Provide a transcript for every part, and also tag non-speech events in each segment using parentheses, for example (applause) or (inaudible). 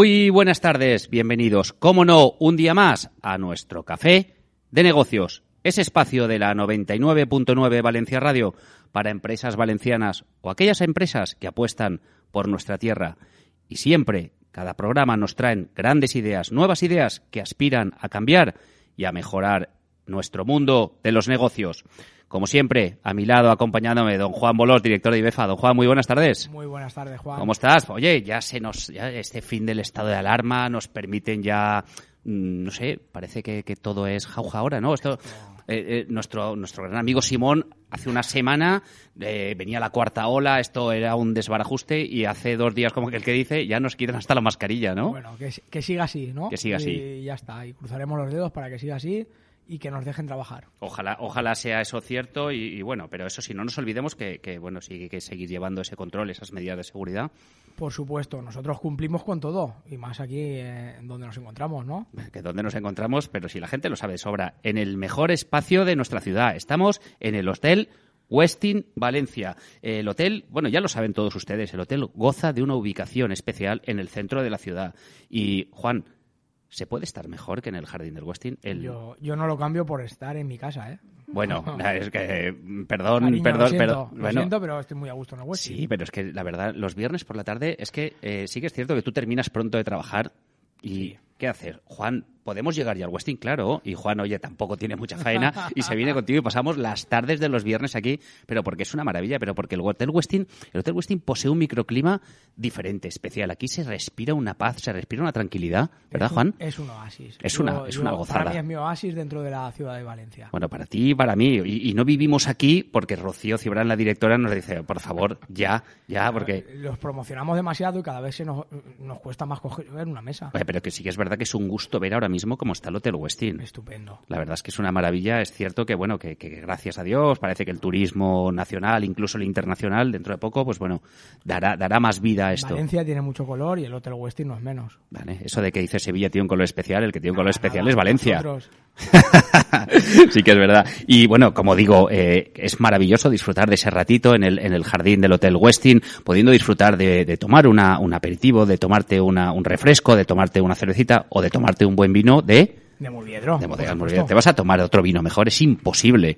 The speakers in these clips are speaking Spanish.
Muy buenas tardes, bienvenidos, como no, un día más a nuestro café de negocios, ese espacio de la 99.9 Valencia Radio para empresas valencianas o aquellas empresas que apuestan por nuestra tierra. Y siempre, cada programa nos traen grandes ideas, nuevas ideas que aspiran a cambiar y a mejorar nuestro mundo de los negocios. Como siempre, a mi lado, acompañándome, don Juan Bolós, director de IBEFA. Don Juan, muy buenas tardes. Muy buenas tardes, Juan. ¿Cómo estás? Oye, ya se nos, ya este fin del estado de alarma nos permiten ya, mm, no sé, parece que, que todo es jauja ahora, ¿no? Esto, eh, eh, nuestro, nuestro gran amigo Simón hace una semana eh, venía la cuarta ola, esto era un desbarajuste y hace dos días, como que el que dice, ya nos quitan hasta la mascarilla, ¿no? Bueno, que, que siga así, ¿no? Que siga así. Y ya está, y cruzaremos los dedos para que siga así y que nos dejen trabajar. Ojalá, ojalá sea eso cierto y, y bueno, pero eso sí, no nos olvidemos que, que, bueno, sí hay que seguir llevando ese control, esas medidas de seguridad. Por supuesto, nosotros cumplimos con todo y más aquí eh, donde nos encontramos, ¿no? Que donde nos encontramos, pero si la gente lo sabe de sobra, en el mejor espacio de nuestra ciudad. Estamos en el Hostel Westin Valencia. El hotel, bueno, ya lo saben todos ustedes, el hotel goza de una ubicación especial en el centro de la ciudad. Y Juan, ¿Se puede estar mejor que en el jardín del Westin? El... Yo, yo no lo cambio por estar en mi casa, ¿eh? Bueno, (laughs) es que, perdón, Cariño, perdón, lo siento, perdón. lo Bueno, siento, pero estoy muy a gusto en el Westin. sí, pero es que la verdad, los viernes por la tarde, es que eh, sí que es cierto que tú terminas pronto de trabajar y ¿qué hacer? Juan, ¿podemos llegar ya al Westin? Claro. Y Juan, oye, tampoco tiene mucha faena y se viene contigo y pasamos las tardes de los viernes aquí, pero porque es una maravilla, pero porque el Hotel Westin, el Hotel Westin posee un microclima diferente, especial. Aquí se respira una paz, se respira una tranquilidad, ¿verdad, Es un- Juan? Es un oasis. Es una- es una gozada. Para mí es mi oasis dentro de la ciudad de Valencia. Bueno, para ti y para mí. Y, y no vivimos aquí porque Rocío Cibrán, la directora, nos dice, por favor, ya, ya, porque... Los promocionamos demasiado y cada vez se nos, nos cuesta más coger una mesa. Oye, pero que sí que es verdad que es un gusto ver ahora mismo cómo está el Hotel Westin. Estupendo. La verdad es que es una maravilla. Es cierto que, bueno, que, que gracias a Dios parece que el turismo nacional, incluso el internacional, dentro de poco, pues bueno, dará, dará más vida a esto. Valencia tiene mucho color y el Hotel Westin no es menos. Vale, eso de que dice Sevilla tiene un color especial, el que tiene un color especial es Valencia. (laughs) Sí que es verdad. Y bueno, como digo, eh, es maravilloso disfrutar de ese ratito en el, en el jardín del Hotel Westin, pudiendo disfrutar de, de tomar una, un aperitivo, de tomarte una, un refresco, de tomarte una cervecita o de tomarte un buen vino de, De Murviedro. de por bodegas. Murviedro. ¿Te vas a tomar otro vino mejor? Es imposible.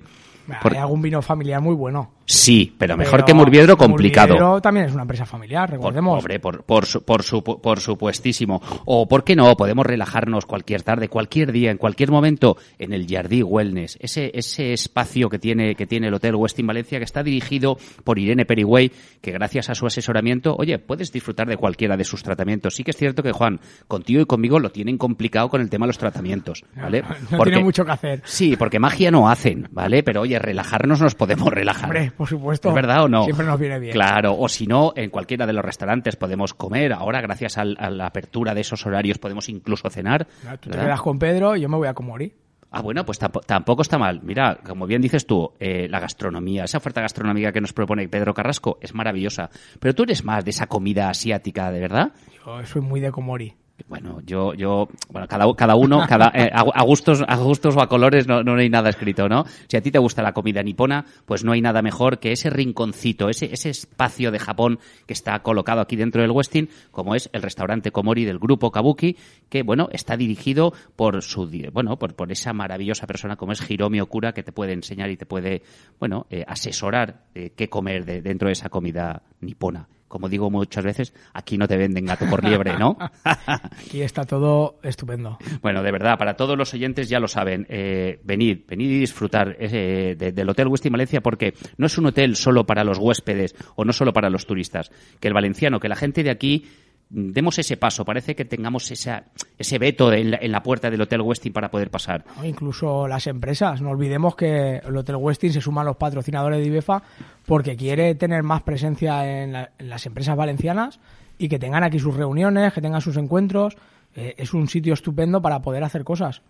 Por- Hay algún vino familiar muy bueno. Sí, pero mejor Pero que Murviedro, complicado. Murviedro también es una empresa familiar, Por, recordemos. por, por, su- por, su- por supuestísimo. O, ¿por qué no? Podemos relajarnos cualquier tarde, cualquier día, en cualquier momento, en el Jardí Wellness. Ese, ese espacio que tiene, que tiene el Hotel Westin Valencia, que está dirigido por Irene Perigüey, que gracias a su asesoramiento, oye, puedes disfrutar de cualquiera de sus tratamientos. Sí que es cierto que, Juan, contigo y conmigo lo tienen complicado con el tema de los tratamientos, ¿vale? No tiene mucho que hacer. Sí, porque magia no hacen, ¿vale? Pero, oye, relajarnos nos podemos relajar. Hombre, (laughs) por supuesto. ¿Es verdad o no? Siempre nos viene bien. Claro, o si no, en cualquiera de los restaurantes podemos comer. Ahora, gracias al- a la apertura de esos horarios, podemos incluso cenar. Tú te quedas con Pedro y yo me voy a Comori. Ah, bueno, pues tampo- tampoco está mal. Mira, como bien dices tú, eh, la gastronomía, esa oferta gastronómica que nos propone Pedro Carrasco es maravillosa. Pero tú eres más de esa comida asiática, ¿de verdad? Yo soy muy de Comori. Bueno, yo, yo, bueno, cada, uno, cada, eh, a, gustos, a gustos o a colores no, no hay nada escrito, ¿no? Si a ti te gusta la comida nipona, pues no hay nada mejor que ese rinconcito, ese, ese espacio de Japón que está colocado aquí dentro del Westin, como es el restaurante Komori del grupo Kabuki, que, bueno, está dirigido por su, bueno, por, esa maravillosa persona como es Hiromi Okura, que te puede enseñar y te puede, bueno, eh, asesorar qué comer de- dentro de esa comida nipona. Como digo muchas veces, aquí no te venden gato por liebre, ¿no? (laughs) Aquí está todo estupendo. Bueno, de verdad, para todos los oyentes ya lo saben. eh, venid, venid y disfrutar eh, de- del Hotel Westin Valencia porque no es un hotel solo para los huéspedes o no solo para los turistas. Que el valenciano, que la gente de aquí demos ese paso. Parece que tengamos esa, ese veto en la, en la puerta del Hotel Westin para poder pasar. ¿no? Incluso las empresas. No olvidemos que el Hotel Westin se suma a los patrocinadores de IBEFA porque quiere tener más presencia en, la- en las empresas valencianas y que tengan aquí sus reuniones, que tengan sus encuentros. Eh, es un sitio estupendo para poder hacer cosas.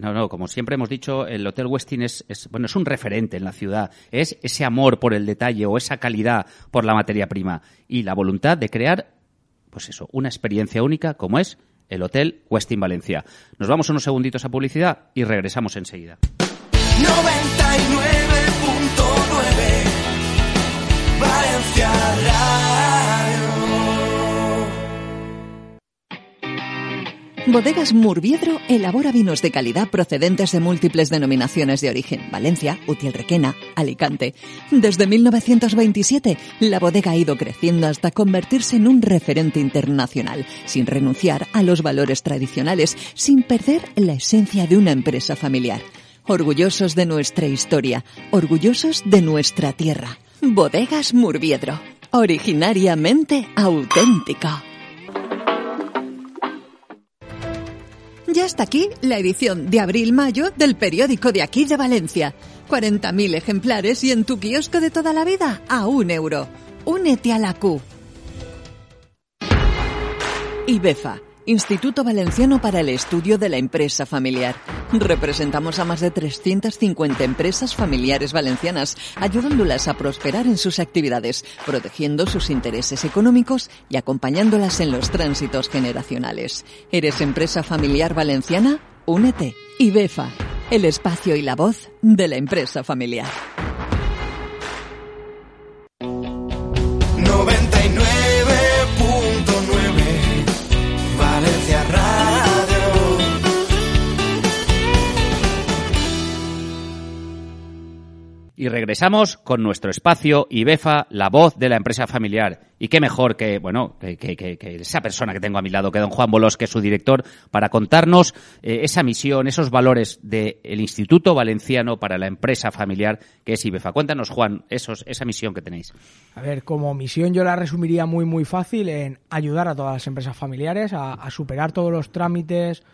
No, no, como siempre hemos dicho, el Hotel Westin es, es, bueno, es un referente en la ciudad. Es ese amor por el detalle o esa calidad por la materia prima y la voluntad de crear, pues eso, una experiencia única como es el Hotel Westin Valencia. Nos vamos unos segunditos a publicidad y regresamos enseguida. 99.9 Valencia Bodegas Murviedro elabora vinos de calidad procedentes de múltiples denominaciones de origen. Valencia, Utiel Requena, Alicante. Desde 1927, la bodega ha ido creciendo hasta convertirse en un referente internacional, sin renunciar a los valores tradicionales, sin perder la esencia de una empresa familiar. Orgullosos de nuestra historia, orgullosos de nuestra tierra. Bodegas Murviedro, originariamente auténtica. Ya está aquí la edición de abril-mayo del periódico de aquí de Valencia. 40.000 ejemplares y en tu kiosco de toda la vida a un euro. Únete a la Q. IBEFA, Instituto Valenciano para el Estudio de la Empresa Familiar. Representamos a más de 350 empresas familiares valencianas, ayudándolas a prosperar en sus actividades, protegiendo sus intereses económicos y acompañándolas en los tránsitos generacionales. ¿Eres empresa familiar valenciana? Únete. IBEFA, el espacio y la voz de la empresa familiar. 99.9 Y regresamos con nuestro espacio IBEFA, la voz de la empresa familiar. Y qué mejor que, bueno, que, esa persona que tengo a mi lado, que don Juan Bolos, que es su director, para contarnos eh, esa misión, esos valores del Instituto Valenciano para la empresa familiar, que es IBEFA. Cuéntanos, Juan, esos, esa misión que tenéis. A ver, como misión yo la resumiría muy muy fácil en ayudar a todas las empresas familiares a, a superar todos los trámites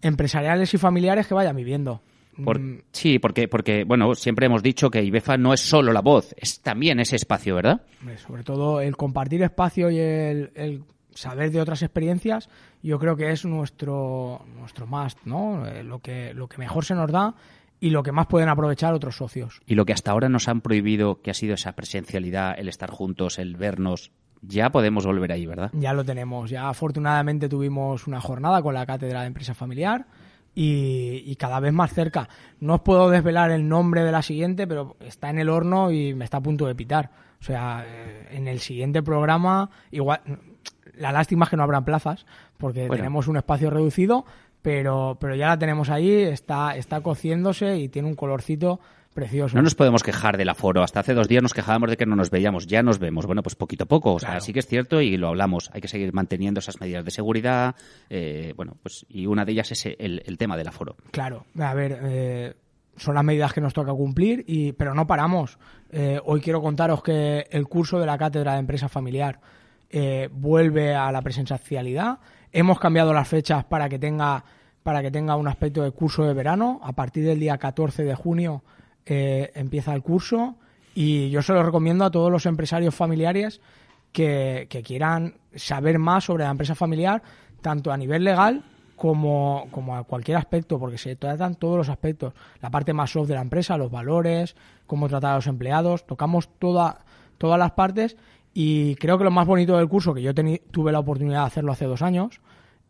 empresariales y familiares que vayan viviendo. Por- Mm, sí, porque, porque, bueno, siempre hemos dicho que IBEFA no es solo la voz, es también ese espacio, ¿verdad? sobre todo el compartir espacio y el, el saber de otras experiencias, yo creo que es nuestro nuestro más, ¿no? Eh, lo que lo que mejor se nos da y lo que más pueden aprovechar otros socios. Y lo que hasta ahora nos han prohibido, que ha sido esa presencialidad, el estar juntos, el vernos, ya podemos volver ahí, ¿verdad? Ya lo tenemos. Ya afortunadamente tuvimos una jornada con la cátedra de empresa familiar y, y cada vez más cerca. No os puedo desvelar el nombre de la siguiente, pero está en el horno y me está a punto de pitar. O sea, eh, en el siguiente programa, igual, la lástima es que no habrán plazas, porque Bueno. tenemos un espacio reducido, pero, pero ya la tenemos ahí, está, está cociéndose y tiene un colorcito precioso. No nos podemos quejar del aforo. Hasta hace dos días nos quejábamos de que no nos veíamos. Ya nos vemos. Bueno, pues poquito a poco. O sea, Claro. sí que es cierto y lo hablamos. Hay que seguir manteniendo esas medidas de seguridad. eh, bueno, pues y una de ellas es el, el tema del aforo. Claro, a ver, eh, son las medidas que nos toca cumplir, y, pero no paramos. Eh, hoy quiero contaros que el curso de la Cátedra de Empresa Familiar eh, vuelve a la presencialidad. Hemos cambiado las fechas para que tenga para que tenga un aspecto de curso de verano. A partir del día 14 de junio eh, empieza el curso y yo se lo recomiendo a todos los empresarios familiares que, quieran saber más sobre la empresa familiar, tanto a nivel legal como, a cualquier aspecto, porque se tratan todos los aspectos. La parte más soft de la empresa, los valores, cómo tratar a los empleados, tocamos toda, todas las partes y creo que lo más bonito del curso, que yo tuve la oportunidad de hacerlo hace dos años,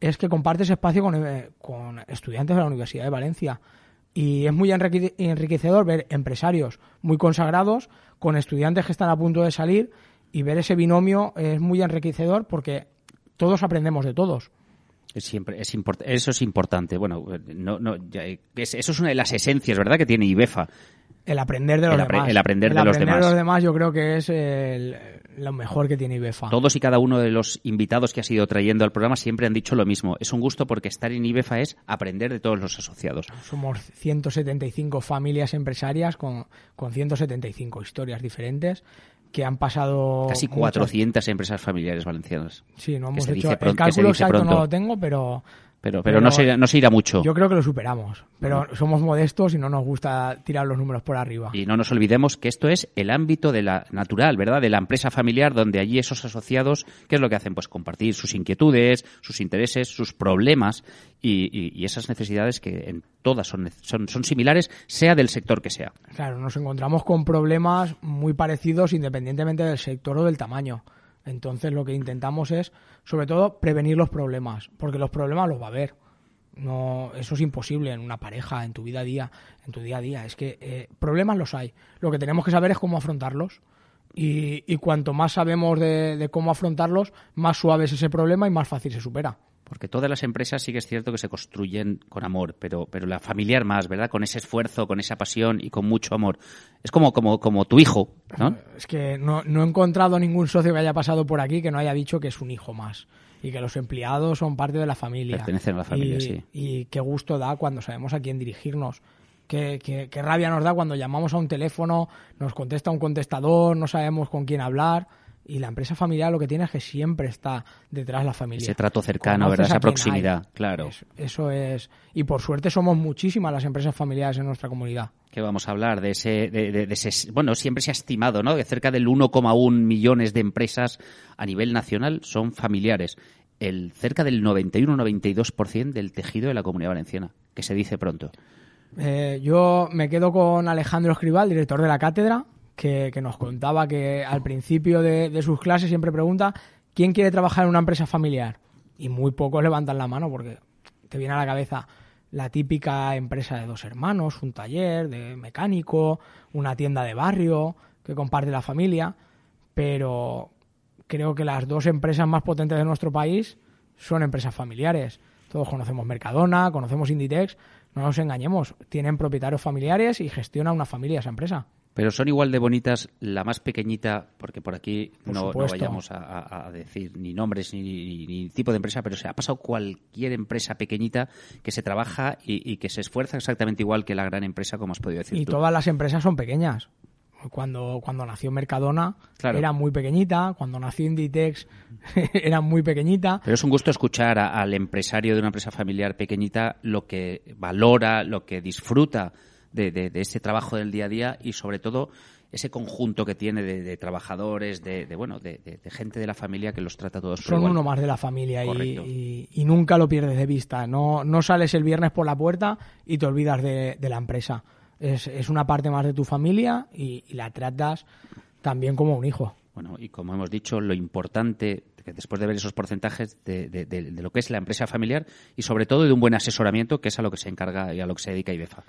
es que compartes espacio con, eh, con estudiantes de la Universidad de Valencia. Y es muy enrique- enriquecedor ver empresarios muy consagrados con estudiantes que están a punto de salir y ver ese binomio es muy enriquecedor porque todos aprendemos de todos. Siempre, es eso es importante. Bueno, no, no, ya, es- eso es una de las esencias, ¿verdad?, que tiene IBEFA. El aprender de los El apre- demás. el aprender de los demás. yo creo que es el- lo mejor que tiene IBEFA. Todos y cada uno de los invitados que has ido trayendo al programa siempre han dicho lo mismo. Es un gusto porque estar en IBEFA es aprender de todos los asociados. Somos 175 familias empresarias con, con 175 historias diferentes que han pasado Casi muchas- 400 empresas familiares valencianas. Sí, no hemos hecho el cálculo exacto pronto. no lo tengo, pero Pero, pero, Pero no, se, irá- no se irá mucho. yo creo que lo superamos. Pero somos modestos y no nos gusta tirar los números por arriba. Y no nos olvidemos que esto es el ámbito de la natural, ¿verdad? De la empresa familiar, donde allí esos asociados, ¿qué es lo que hacen? Pues compartir sus inquietudes, sus intereses, sus problemas y, y- y esas necesidades que en todas son, son, son similares, sea del sector que sea. Claro, nos encontramos con problemas muy parecidos independientemente del sector o del tamaño. Entonces lo que intentamos es, sobre todo, prevenir los problemas, porque los problemas los va a haber. No, eso es imposible en una pareja, en tu vida a día, en tu día a día. Es que eh, problemas los hay. Lo que tenemos que saber es cómo afrontarlos. Y, y cuanto más sabemos de, de cómo afrontarlos, más suave es ese problema y más fácil se supera. Porque todas las empresas sí que es cierto que se construyen con amor, pero, pero la familiar más, ¿verdad? Con ese esfuerzo, con esa pasión y con mucho amor. Es como, como, como tu hijo, ¿no? Es que no, no he encontrado ningún socio que haya pasado por aquí que no haya dicho que es un hijo más y que los empleados son parte de la familia. Pertenecen a la familia, y, sí. Y qué gusto da cuando sabemos a quién dirigirnos. Qué, qué- qué rabia nos da cuando llamamos a un teléfono, nos contesta un contestador, no sabemos con quién hablar. Y la empresa familiar lo que tiene es que siempre está detrás la familia. Ese trato cercano, Conoces ¿verdad? Esa proximidad, hay. claro. Eso, eso es. Y por suerte somos muchísimas las empresas familiares en nuestra comunidad. que vamos a hablar de ese, de, de- de ese, bueno, siempre se ha estimado, ¿no? Que cerca del 1,1 millones de empresas a nivel nacional son familiares. El cerca del 91-92% del tejido de la comunidad valenciana, que se dice pronto. Eh, yo me quedo con Alejandro Escribal, director de la cátedra, que, nos contaba que al principio de, de sus clases siempre pregunta ¿quién quiere trabajar en una empresa familiar? Y muy pocos levantan la mano porque te viene a la cabeza la típica empresa de dos hermanos, un taller de mecánico, una tienda de barrio que comparte la familia, pero creo que las dos empresas más potentes de nuestro país son empresas familiares. Todos conocemos Mercadona, conocemos Inditex, no nos engañemos, tienen propietarios familiares y gestiona una familia esa empresa. Pero son igual de bonitas la más pequeñita, porque por aquí Por no, vayamos a, a- a decir ni nombres ni, ni- ni tipo de empresa, pero se ha pasado cualquier empresa pequeñita que se trabaja y, y que se esfuerza exactamente igual que la gran empresa, como has podido decir Y tú. todas las empresas son pequeñas. Cuando, cuando nació Mercadona Claro. era muy pequeñita, cuando nació Inditex (laughs) era muy pequeñita. Pero es un gusto escuchar a- al empresario de una empresa familiar pequeñita lo que valora, lo que disfruta de, de- de ese trabajo del día a día y sobre todo ese conjunto que tiene de, de trabajadores, de, de, bueno, de, gente de la familia que los trata todos son igual. uno más de la familia y, y- y nunca lo pierdes de vista. No, no sales el viernes por la puerta y te olvidas de, de la empresa. Es, es una parte más de tu familia y, y la tratas también como un hijo. Bueno, y como hemos dicho, lo importante, que después de ver esos porcentajes de, de- de- de lo que es la empresa familiar y sobre todo de un buen asesoramiento, que es a lo que se encarga y a lo que se dedica IBEFA.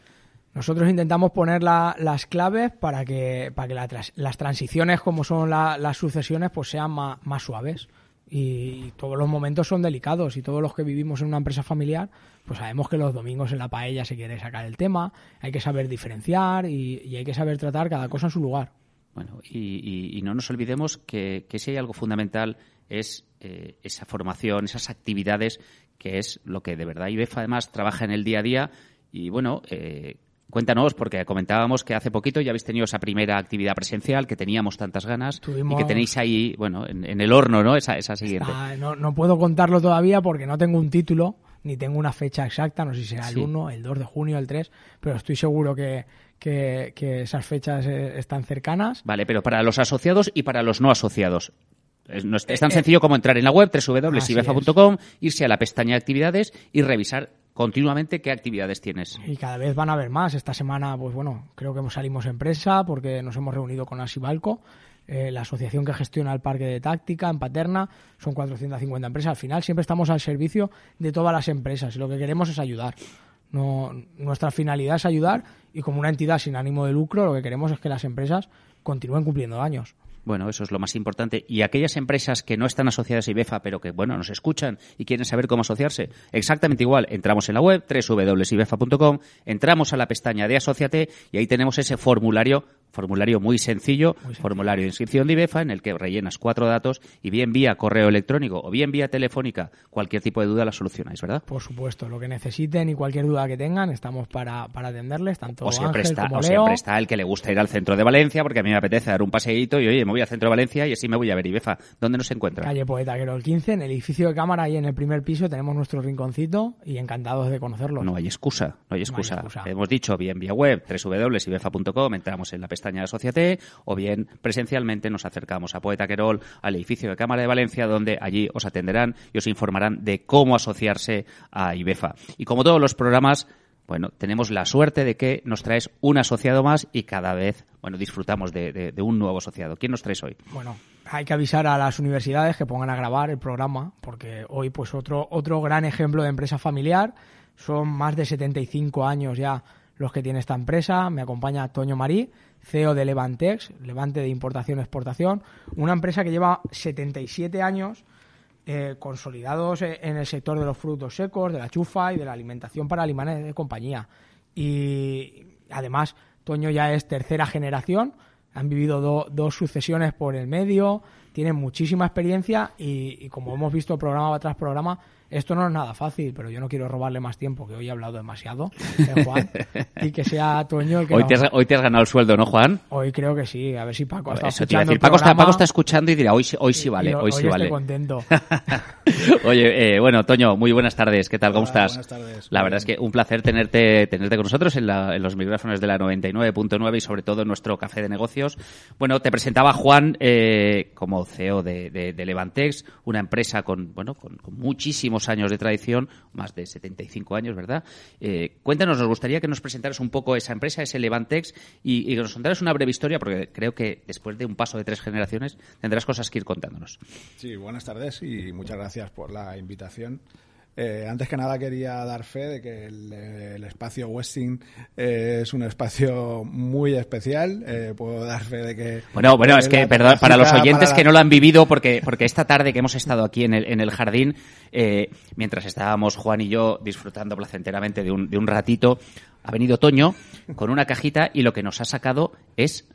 Nosotros intentamos poner la- las claves para que, para que la las transiciones, como son la- las sucesiones, pues sean más, suaves. Y todos los momentos son delicados y todos los que vivimos en una empresa familiar, pues sabemos que los domingos en la paella se quiere sacar el tema, hay que saber diferenciar y, y hay que saber tratar cada cosa en su lugar. Bueno, y, y- y no nos olvidemos que, que si hay algo fundamental es eh, esa formación, esas actividades, que es lo que de verdad IBEFA además trabaja en el día a día. Y bueno, eh, cuéntanos, porque comentábamos que hace poquito ya habéis tenido esa primera actividad presencial, que teníamos tantas ganas, y que tenéis ahí, bueno, en, en el horno, ¿no? Esa, esa siguiente. No, no puedo contarlo todavía porque no tengo un título ni tengo una fecha exacta, no sé si será el Sí. 1, el 2 de junio, el 3, pero estoy seguro que, que- que esas fechas eh, están cercanas. Vale, pero para los asociados y para los no asociados. Es, no es- tan Eh, sencillo como entrar en la web www.ibefa.com, irse a la pestaña de actividades y revisar continuamente qué actividades tienes. Y cada vez van a haber más. Esta semana, pues bueno, creo que salimos en prensa porque nos hemos reunido con Asibalco, eh, la asociación que gestiona el parque de táctica en Paterna. Son 450 empresas. Al final siempre estamos al servicio de todas las empresas y lo que queremos es ayudar. No, nuestra finalidad es ayudar y como una entidad sin ánimo de lucro lo que queremos es que las empresas continúen cumpliendo años. Bueno, eso es lo más importante. Y aquellas empresas que no están asociadas a IBEFA, pero que, bueno, nos escuchan y quieren saber cómo asociarse, exactamente igual. Entramos en la web, www.ibefa.com, entramos a la pestaña de Asociate y ahí tenemos ese formulario, formulario muy sencillo, formulario de inscripción de IBEFA, en el que rellenas cuatro datos y bien vía correo electrónico o bien vía telefónica, cualquier tipo de duda la solucionáis, ¿verdad? Por supuesto, lo que necesiten y cualquier duda que tengan, estamos para, para atenderles, tanto O siempre, Ángel está, como o Leo. siempre está el que le gusta ir al centro de Valencia, porque a mí me apetece dar un paseíto y, oye, voy al centro de Valencia y así me voy a ver IBEFA. ¿Dónde nos encuentra? Calle Poeta Querol 15, en el edificio de cámara y en el primer piso tenemos nuestro rinconcito y encantados de conocerlos. No hay excusa, no hay excusa. excusa. Hemos dicho bien vía web, www.ibefa.com, entramos en la pestaña de Asociate, o bien presencialmente nos acercamos a Poeta Querol, al edificio de Cámara de Valencia, donde allí os atenderán y os informarán de cómo asociarse a IBEFA. Y como todos los programas, bueno, tenemos la suerte de que nos traes un asociado más y cada vez, bueno, disfrutamos de, un nuevo asociado. ¿Quién nos traes hoy? Bueno, hay que avisar a las universidades que pongan a grabar el programa, porque hoy, pues, otro, otro gran ejemplo de empresa familiar. Son más de 75 años ya los que tiene esta empresa. Me acompaña Toño Marí, CEO de Levantex, Levante de Importación-Exportación. Una empresa que lleva 77 años eh, consolidados e- en el sector de los frutos secos, de la chufa y de la alimentación para animales de compañía. Y además, Toño ya es tercera generación, han vivido do- dos sucesiones por el medio, tienen muchísima experiencia y, y como hemos visto programa tras programa, esto no es nada fácil, pero yo no quiero robarle más tiempo, que hoy he hablado demasiado, eh, Juan, (laughs) y que sea Toño el que Hoy nos- te, has, hoy te has ganado el sueldo, ¿no, Juan? Hoy creo que sí, a ver si Paco está Eso te iba a escuchando decir. el Paco está, Paco está escuchando y dirá, hoy, sí- hoy sí vale, y hoy sí estoy vale. contento. (laughs) Oye, eh, bueno, Toño, muy buenas tardes. ¿Qué tal? ¿Cómo estás? buenas tardes. La verdad es que un placer tenerte, tenerte con nosotros en, la- en los micrófonos de la 99.9 y sobre todo en nuestro café de negocios. Bueno, te presentaba Juan eh, como CEO de, de- de Levantex, una empresa con, bueno, con, con muchísimos años de tradición, más de 75 años, ¿verdad? Eh, cuéntanos, nos gustaría que nos presentaras un poco esa empresa, ese Levantex, y, que nos contaras una breve historia, porque creo que después de un paso de tres generaciones tendrás cosas que ir contándonos. Sí, buenas tardes y muchas gracias por la invitación. Eh, antes que nada quería dar fe de que el, el espacio Westing eh, es un espacio muy especial. Eh, puedo dar fe de que... Bueno, bueno, es eh, que, perdón, para los oyentes para que la- no lo han vivido, porque, porque esta tarde que hemos estado aquí en el, en el jardín, eh, mientras estábamos Juan y yo disfrutando placenteramente de un, de un ratito, ha venido Toño con una cajita y lo que nos ha sacado es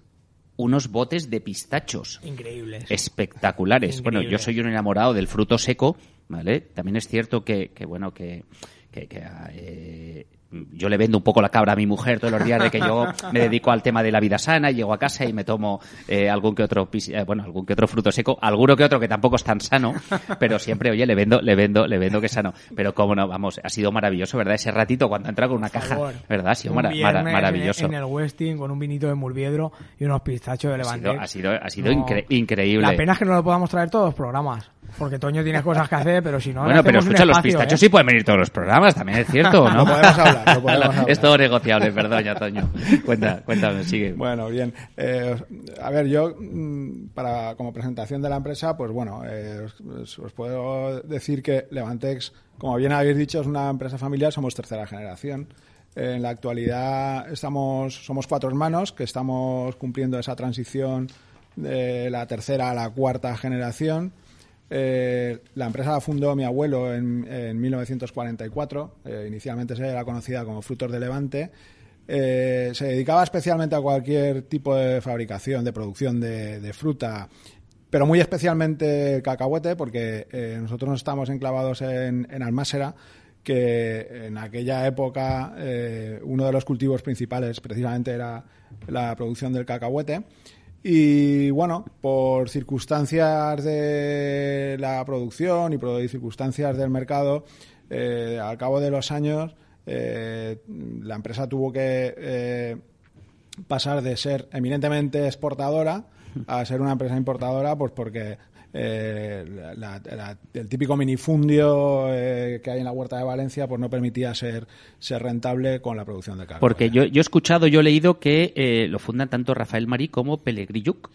unos botes de pistachos Increíbles. espectaculares. Bueno, yo soy un enamorado del fruto seco, ¿vale? También es cierto que, que bueno, que, que, que, eh, yo le vendo un poco la cabra a mi mujer todos los días de que yo me dedico al tema de la vida sana, llego a casa y me tomo eh, algún que otro pis- eh, bueno, algún que otro fruto seco, alguno que otro que tampoco es tan sano, pero siempre, oye, le vendo, le vendo, le vendo que es sano. Pero cómo no, vamos, ha sido maravilloso, ¿verdad? Ese ratito cuando ha entrado con una Por caja, favor. ¿verdad? Ha sido Un mara- mara- viernes maravilloso. En, el Westing con un vinito de Murviedro y unos pistachos de Levante. ha sido, ha sido incre- increíble. La pena es que no lo podamos traer todos los programas. Porque Toño tiene cosas que hacer, pero si no. Bueno, pero escucha, los pistachos ¿eh? sí pueden venir todos los programas, también es cierto, (laughs) ¿no? Lo podemos hablar, podemos hablar. Es todo negociable, perdón, ya, Toño. Cuenta, cuéntame, sigue. Bueno, bien. Eh, a ver, yo, mm, para, como presentación de la empresa, pues bueno, eh, os puedo decir que Levantex, como bien habéis dicho, es una empresa familiar, somos tercera generación. Eh, en la actualidad estamos, somos cuatro hermanos que estamos cumpliendo esa transición de la tercera a la cuarta generación. Eh, la empresa la fundó mi abuelo en, en 1944. Eh, inicialmente se era conocida como Frutos de Levante. Eh, se dedicaba especialmente a cualquier tipo de fabricación, de producción de, fruta, pero muy especialmente el cacahuete, porque nosotros nos estamos enclavados en, en Almásera, que en aquella época uno de los cultivos principales precisamente era la producción del cacahuete. Y bueno, por circunstancias de la producción y por circunstancias del mercado, eh, al cabo de los años, eh, la empresa tuvo que eh, pasar de ser eminentemente exportadora a ser una empresa importadora, pues porque eh, la- la- el típico minifundio eh, que hay en la huerta de Valencia pues no permitía ser, ser rentable con la producción de carne. Porque yo, yo he escuchado, yo he leído que eh, lo fundan tanto Rafael Marí como Pellegrilluk.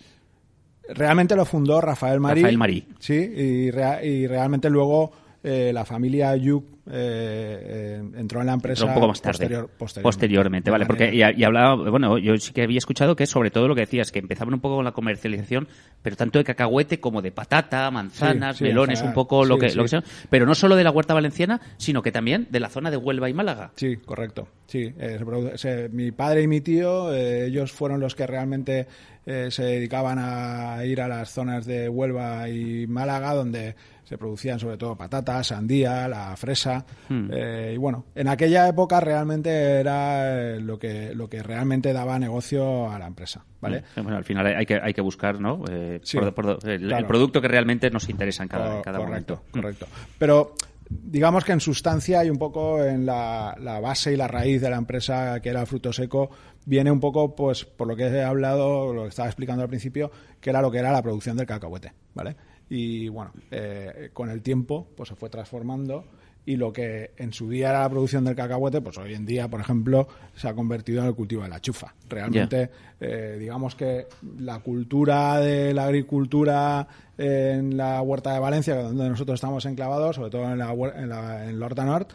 Realmente lo fundó Rafael Marí. Rafael Marí. Sí, y, rea- y realmente luego eh, la familia Yuk eh, eh, entró en la empresa un poco más tarde. posterior- posteriormente. posteriormente, vale. Porque y, y hablaba, bueno, yo sí que había escuchado que sobre todo lo que decías, que empezaban un poco con la comercialización, pero tanto de cacahuete como de patata, manzanas, Sí, sí, en melones, un poco lo que, lo que sea. Pero no solo de la huerta valenciana, sino que también de la zona de Huelva y Málaga. Sí, correcto. Sí, eh, se produ- se- mi padre y mi tío, eh, ellos fueron los que realmente eh, se dedicaban a ir a las zonas de Huelva y Málaga, donde se producían sobre todo patatas, sandía, la fresa. Hmm. eh, y bueno, en aquella época realmente era eh, lo que lo que realmente daba negocio a la empresa, ¿vale? Eh, Bueno, al final hay que, hay que buscar, ¿no? Eh, Sí, por- por- el, producto que realmente nos interesa en cada, en cada correcto, momento. correcto. Pero digamos que en sustancia y un poco en la, la base y la raíz de la empresa que era Fruto Seco viene un poco pues por lo que he hablado, lo que estaba explicando al principio, que era lo que era la producción del cacahuete, ¿vale? Y bueno, eh, con el tiempo pues se fue transformando y lo que en su día era la producción del cacahuete, pues hoy en día, por ejemplo, se ha convertido en el cultivo de la chufa. Realmente, eh, digamos que la cultura de la agricultura en la huerta de Valencia, donde nosotros estamos enclavados, sobre todo en la, en la en Horta Nord,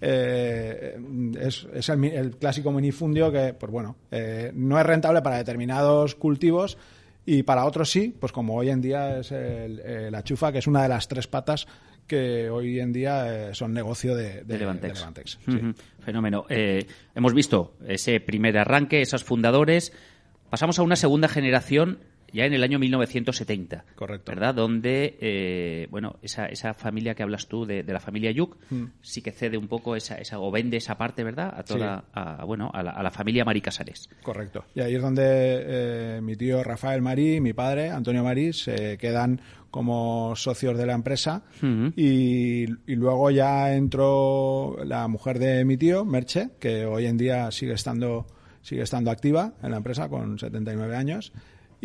eh, es, es el, el clásico minifundio que, pues bueno, eh, no es rentable para determinados cultivos y para otros sí, pues como hoy en día es el- eh, la chufa, que es una de las tres patas que hoy en día eh, son negocio de, de, de Levantex. de Levantex, sí. Ujú, Fenómeno. Eh, hemos visto ese primer arranque, esos fundadores. Pasamos a una segunda generación ya en el año 1970. Correcto. ¿Verdad? Donde, eh, bueno, esa, esa familia que hablas tú de, de la familia Yuk Mm. sí que cede un poco esa, esa o vende esa parte, ¿verdad? A toda, a, bueno, a la, a la familia Mari Casares. Correcto. Y ahí es donde eh, mi tío Rafael Marí y mi padre, Antonio Marí, se quedan como socios de la empresa. Y, y luego ya entró la mujer de mi tío, Merche, que hoy en día sigue estando, sigue estando activa en la empresa con 79 años.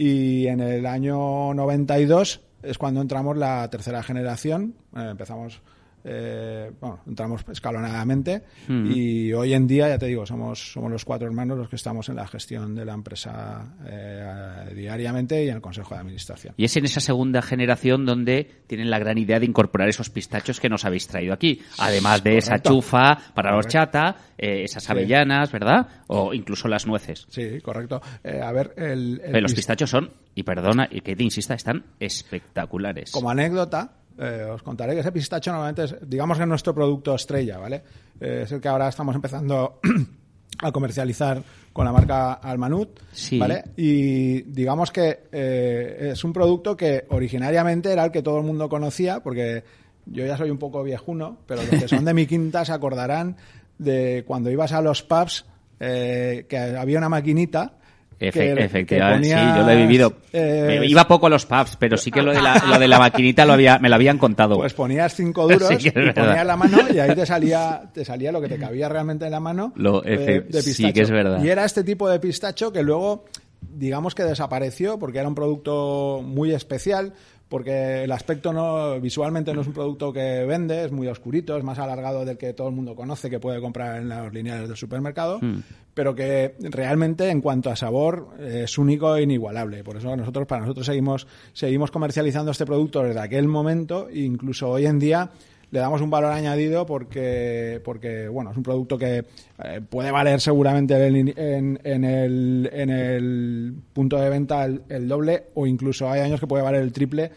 Y en el año 92 es cuando entramos la tercera generación. Eh, empezamos, eh, bueno, entramos escalonadamente. Y hoy en día, ya te digo, somos, somos los cuatro hermanos los que estamos en la gestión de la empresa eh, diariamente y en el consejo de administración. Y es en esa segunda generación donde tienen la gran idea de incorporar esos pistachos que nos habéis traído aquí. Además de esa chufa para Correcto. horchata, eh, esas avellanas, ¿verdad? O incluso las nueces. Sí, correcto. A ver, el, los pist- pistachos son, y perdona, y que te insista, están espectaculares. Como anécdota, eh, os contaré que ese pistacho normalmente es, digamos que es nuestro producto estrella, ¿vale? Eh, es el que ahora estamos empezando (clears throat) a comercializar con la marca Almanut, Sí. ¿vale? Y digamos que eh, es un producto que originariamente era el que todo el mundo conocía, porque yo ya soy un poco viejuno, pero los que son de mi (laughs) quinta se acordarán de cuando ibas a los pubs que había una maquinita Efe- que- que efectivamente, sí, yo lo he vivido. eh, iba poco a los pubs, pero sí que lo de la, lo de la maquinita lo había, me lo habían contado. Pues ponías cinco (laughs) duros Sí y ponías la mano y ahí te salía, te salía lo que te cabía realmente en la mano Lo- eh, de sí pistacho. que es verdad. Y era este tipo de pistacho que luego, digamos que desapareció porque era un producto muy especial, porque el aspecto no visualmente no es un producto que vende, es muy oscurito, es más alargado del que todo el mundo conoce que puede comprar en los lineales del supermercado, Hmm. Pero que realmente en cuanto a sabor es único e inigualable. Por eso nosotros para nosotros seguimos seguimos comercializando este producto desde aquel momento e incluso hoy en día le damos un valor añadido porque, porque bueno, es un producto que eh, puede valer seguramente en, el, en el punto de venta el doble o incluso hay años que puede valer el triple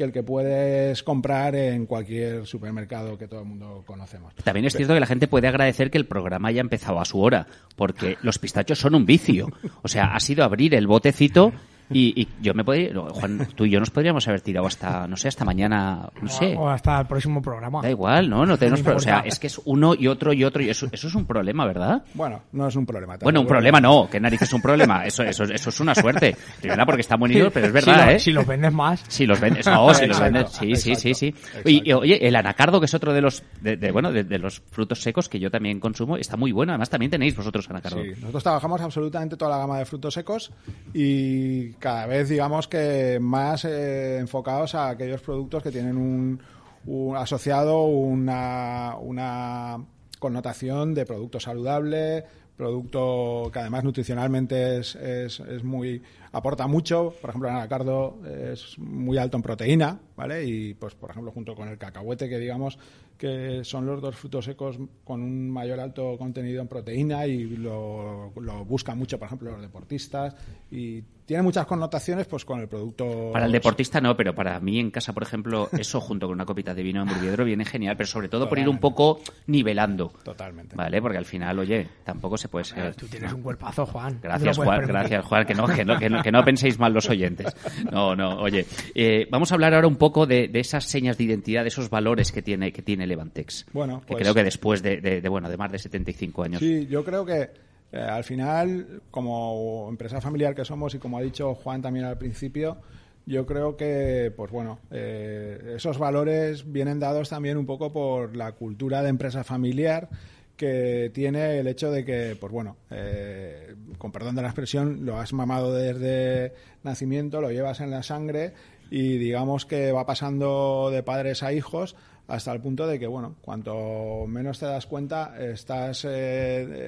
que el que puedes comprar en cualquier supermercado que todo el mundo conocemos. También es cierto que la gente puede agradecer que el programa haya empezado a su hora, porque los pistachos son un vicio. O sea, ha sido abrir el botecito y, y yo me podría, Juan, tú y yo nos podríamos haber tirado hasta, no sé, hasta mañana, no sé. O hasta el próximo programa. Da igual, ¿no? No tenemos No o sea, es que es uno y otro y otro y eso, eso es un problema, ¿verdad? Bueno, no es un problema. Bueno, un problema no, que narices es un problema, eso, eso, eso es una suerte. Primera porque está bonito, pero es verdad, si, lo- ¿eh? si los vendes más. Si los vendes, no, si los vendes, sí, sí, sí, sí. Y, oye, el anacardo, que es otro de los, de, de, bueno, de, de los frutos secos que yo también consumo, está muy bueno. Además, también tenéis vosotros anacardo. Sí, nosotros trabajamos absolutamente toda la gama de frutos secos y cada vez digamos que más eh, enfocados a aquellos productos que tienen un, asociado una, una connotación de producto saludable, producto que además nutricionalmente es, es, es muy aporta mucho, por ejemplo el anacardo es muy alto en proteína, ¿vale? Y pues por ejemplo junto con el cacahuete que digamos que son los dos frutos secos con un mayor alto contenido en proteína y lo, lo buscan mucho, por ejemplo, los deportistas y tiene muchas connotaciones pues con el producto Para el deportista no, pero para mí en casa, por ejemplo, eso junto con una copita de vino en Burbiedro viene genial, pero sobre todo por ir un poco nivelando. Totalmente. ¿Vale? Porque al final, oye, tampoco se puede ser. Tú tienes un cuerpazo, Juan. Gracias, Juan. permitir. Gracias, Juan. Que no, que no, que no, que no penséis mal los oyentes. No, no, oye. eh, vamos a hablar ahora un poco de, de esas señas de identidad, de esos valores que tiene, que tiene Levantex. Bueno, que pues- creo que después de, de- de, bueno, de más de 75 años. Sí, yo creo que eh, al final, como empresa familiar que somos y como ha dicho Juan también al principio, yo creo que, pues bueno, eh, esos valores vienen dados también un poco por la cultura de empresa familiar que tiene el hecho de que, pues bueno, eh, con perdón de la expresión, lo has mamado desde nacimiento, lo llevas en la sangre y digamos que va pasando de padres a hijos hasta el punto de que, bueno, cuanto menos te das cuenta, estás eh,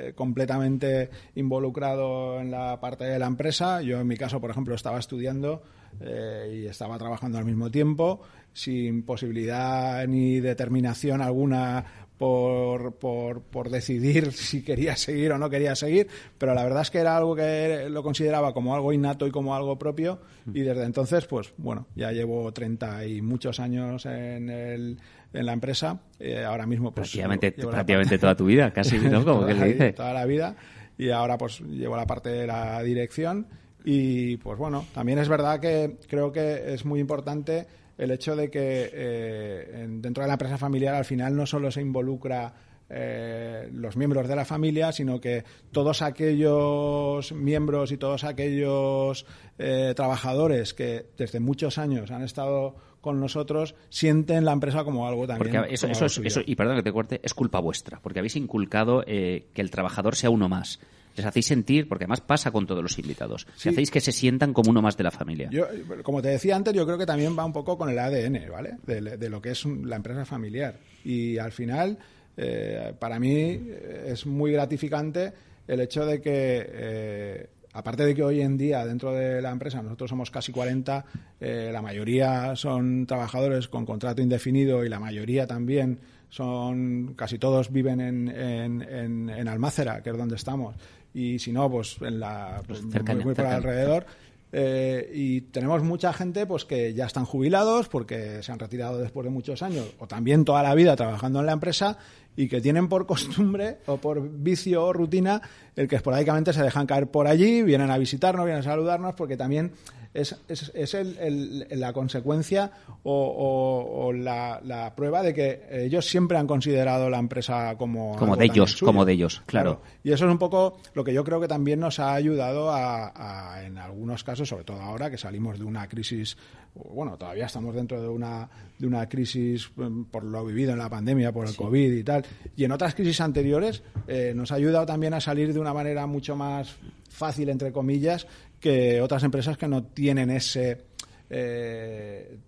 eh, completamente involucrado en la parte de la empresa. Yo, en mi caso, por ejemplo, estaba estudiando eh, y estaba trabajando al mismo tiempo, sin posibilidad ni determinación alguna por, por, por, decidir (laughs) si quería seguir o no quería seguir, pero la verdad es que era algo que lo consideraba como algo innato y como algo propio y desde entonces, pues bueno, ya llevo 30 y muchos años en, el, en la empresa, eh, ahora mismo pues... Prácticamente, prácticamente toda tu vida, casi, (laughs) ¿no? Como que le dice. Toda la vida y ahora pues llevo la parte de la dirección y pues bueno, también es verdad que creo que es muy importante el hecho de que eh, dentro de la empresa familiar al final no solo se involucra eh, los miembros de la familia, sino que todos aquellos miembros y todos aquellos eh, trabajadores que desde muchos años han estado con nosotros sienten la empresa como algo también. Porque eso, eso, eso, y perdón que te corte, es culpa vuestra, porque habéis inculcado que el trabajador sea uno más les hacéis sentir, porque además pasa con todos los invitados, si hacéis que se sientan como uno más de la familia. Yo, como te decía antes, yo creo que también va un poco con el ADN, ¿vale? De, lo que es la empresa familiar. Y al final, eh, para mí eh, es muy gratificante el hecho de que... Eh, aparte de que hoy en día dentro de la empresa nosotros somos casi 40, la mayoría son trabajadores con contrato indefinido y la mayoría también son, casi todos viven en, en, en Almácera, que es donde estamos y si no, pues en la pues, muy, por alrededor. Eh, y tenemos mucha gente pues que ya están jubilados porque se han retirado después de muchos años o también toda la vida trabajando en la empresa y que tienen por costumbre o por vicio o rutina el que esporádicamente se dejan caer por allí, vienen a visitarnos, vienen a saludarnos porque también es, es, es el, la consecuencia o, la, prueba de que ellos siempre han considerado la empresa como como de ellos como de ellos claro. y eso es un poco lo que yo creo que también nos ha ayudado a, en algunos casos sobre todo ahora que salimos de una crisis bueno todavía estamos dentro de una de una crisis mm, por lo vivido en la pandemia por el covid y tal. Y en otras crisis anteriores eh, nos ha ayudado también a salir de una manera mucho más fácil entre comillas que otras empresas que no tienen ese eh,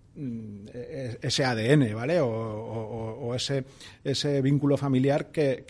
ese ADN, ¿vale? O, ese, ese vínculo familiar que,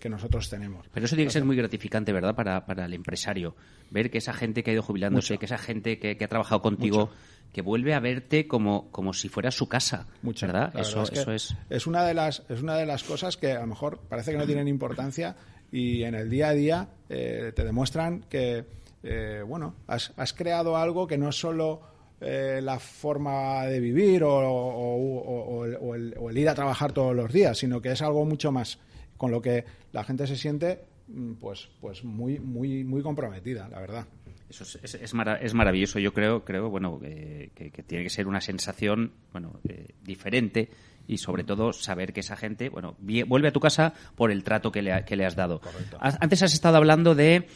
que, nosotros tenemos. Pero eso tiene que ser muy gratificante, ¿verdad? Para, para el empresario. Ver que esa gente que ha ido jubilándose, que esa gente que, ha trabajado contigo, que vuelve a verte como, como si fuera su casa, ¿verdad? Eso, es, eso es... es... una de las, es una de las cosas que a lo mejor parece que no tienen importancia y en el día a día eh, te demuestran que eh, bueno, has, creado algo que no es solo eh, la forma de vivir o, el, ir a trabajar todos los días, sino que es algo mucho más, con lo que la gente se siente mm, pues, pues muy, muy, muy comprometida, la verdad. Eso es, es, maravilloso. Yo creo, creo bueno, que, tiene que ser una sensación, bueno, eh, diferente y sobre todo saber que esa gente, bueno, vuelve a tu casa por el trato que le, que le has dado. Antes has estado hablando de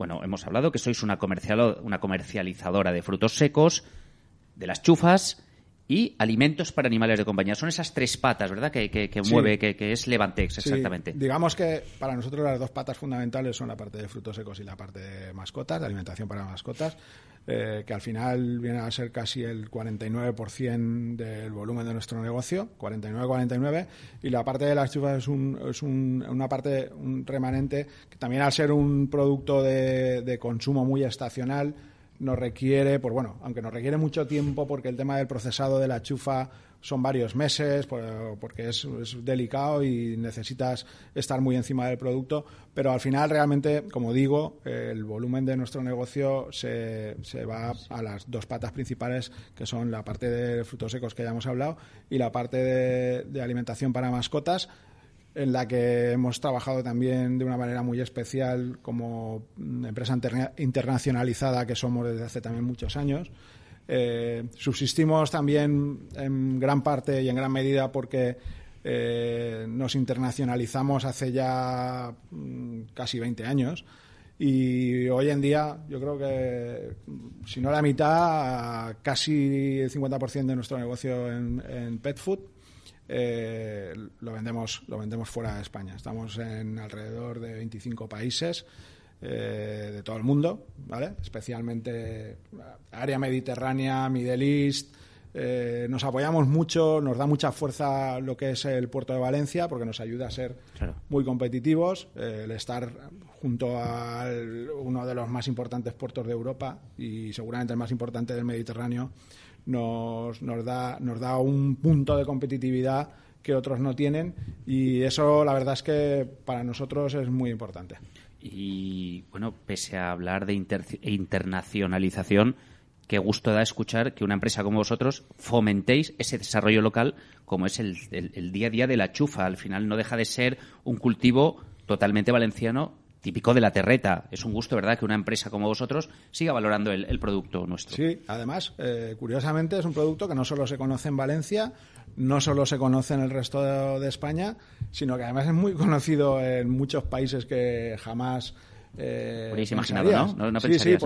bueno, hemos hablado que sois una, comercial, una comercializadora de frutos secos, de las chufas y alimentos para animales de compañía. Son esas tres patas, ¿verdad?, que, que, mueve, que, es Levantex, exactamente. Digamos que para nosotros las dos patas fundamentales son la parte de frutos secos y la parte de mascotas, de alimentación para mascotas. Eh, que al final viene a ser casi el 49% del volumen de nuestro negocio, 49-49, y la parte de las chufas es, un, es un, una parte, un remanente, que también al ser un producto de, de consumo muy estacional, nos requiere, pues bueno, aunque nos requiere mucho tiempo porque el tema del procesado de la chufa son varios meses, porque es, delicado y necesitas estar muy encima del producto, pero al final realmente, como digo, el volumen de nuestro negocio se, se va a las dos patas principales, que son la parte de frutos secos que ya hemos hablado y la parte de alimentación para mascotas en la que hemos trabajado también de una manera muy especial como empresa internacionalizada que somos desde hace también muchos años. Eh, subsistimos también en gran parte y en gran medida porque eh, nos internacionalizamos hace ya mm, casi 20 años y hoy en día yo creo que si no la mitad, casi el 50% de nuestro negocio en, en pet food eh, lo vendemos lo vendemos fuera de España. Estamos en alrededor de 25 países eh, de todo el mundo, ¿vale? Especialmente área mediterránea, Middle East. Eh, nos apoyamos mucho, nos da mucha fuerza lo que es el puerto de Valencia, porque nos ayuda a ser muy competitivos. el estar junto a uno de los más importantes puertos de Europa y seguramente el más importante del Mediterráneo nos, nos, da, nos da un punto de competitividad que otros no tienen y eso la verdad es que para nosotros es muy importante. Y bueno, pese a hablar de inter- internacionalización, qué gusto da escuchar que una empresa como vosotros fomentéis ese desarrollo local como es el- el día a día de la chufa. Al final no deja de ser un cultivo totalmente valenciano, típico de la terreta. Es un gusto, ¿verdad?, que una empresa como vosotros siga valorando el, el producto nuestro. Sí, además, eh, curiosamente es un producto que no solo se conoce en Valencia, no solo se conoce en el resto de, de España, sino que además es muy (laughs) conocido en muchos países que jamás... Eh, imaginado. ¿no? No- no sí, sí,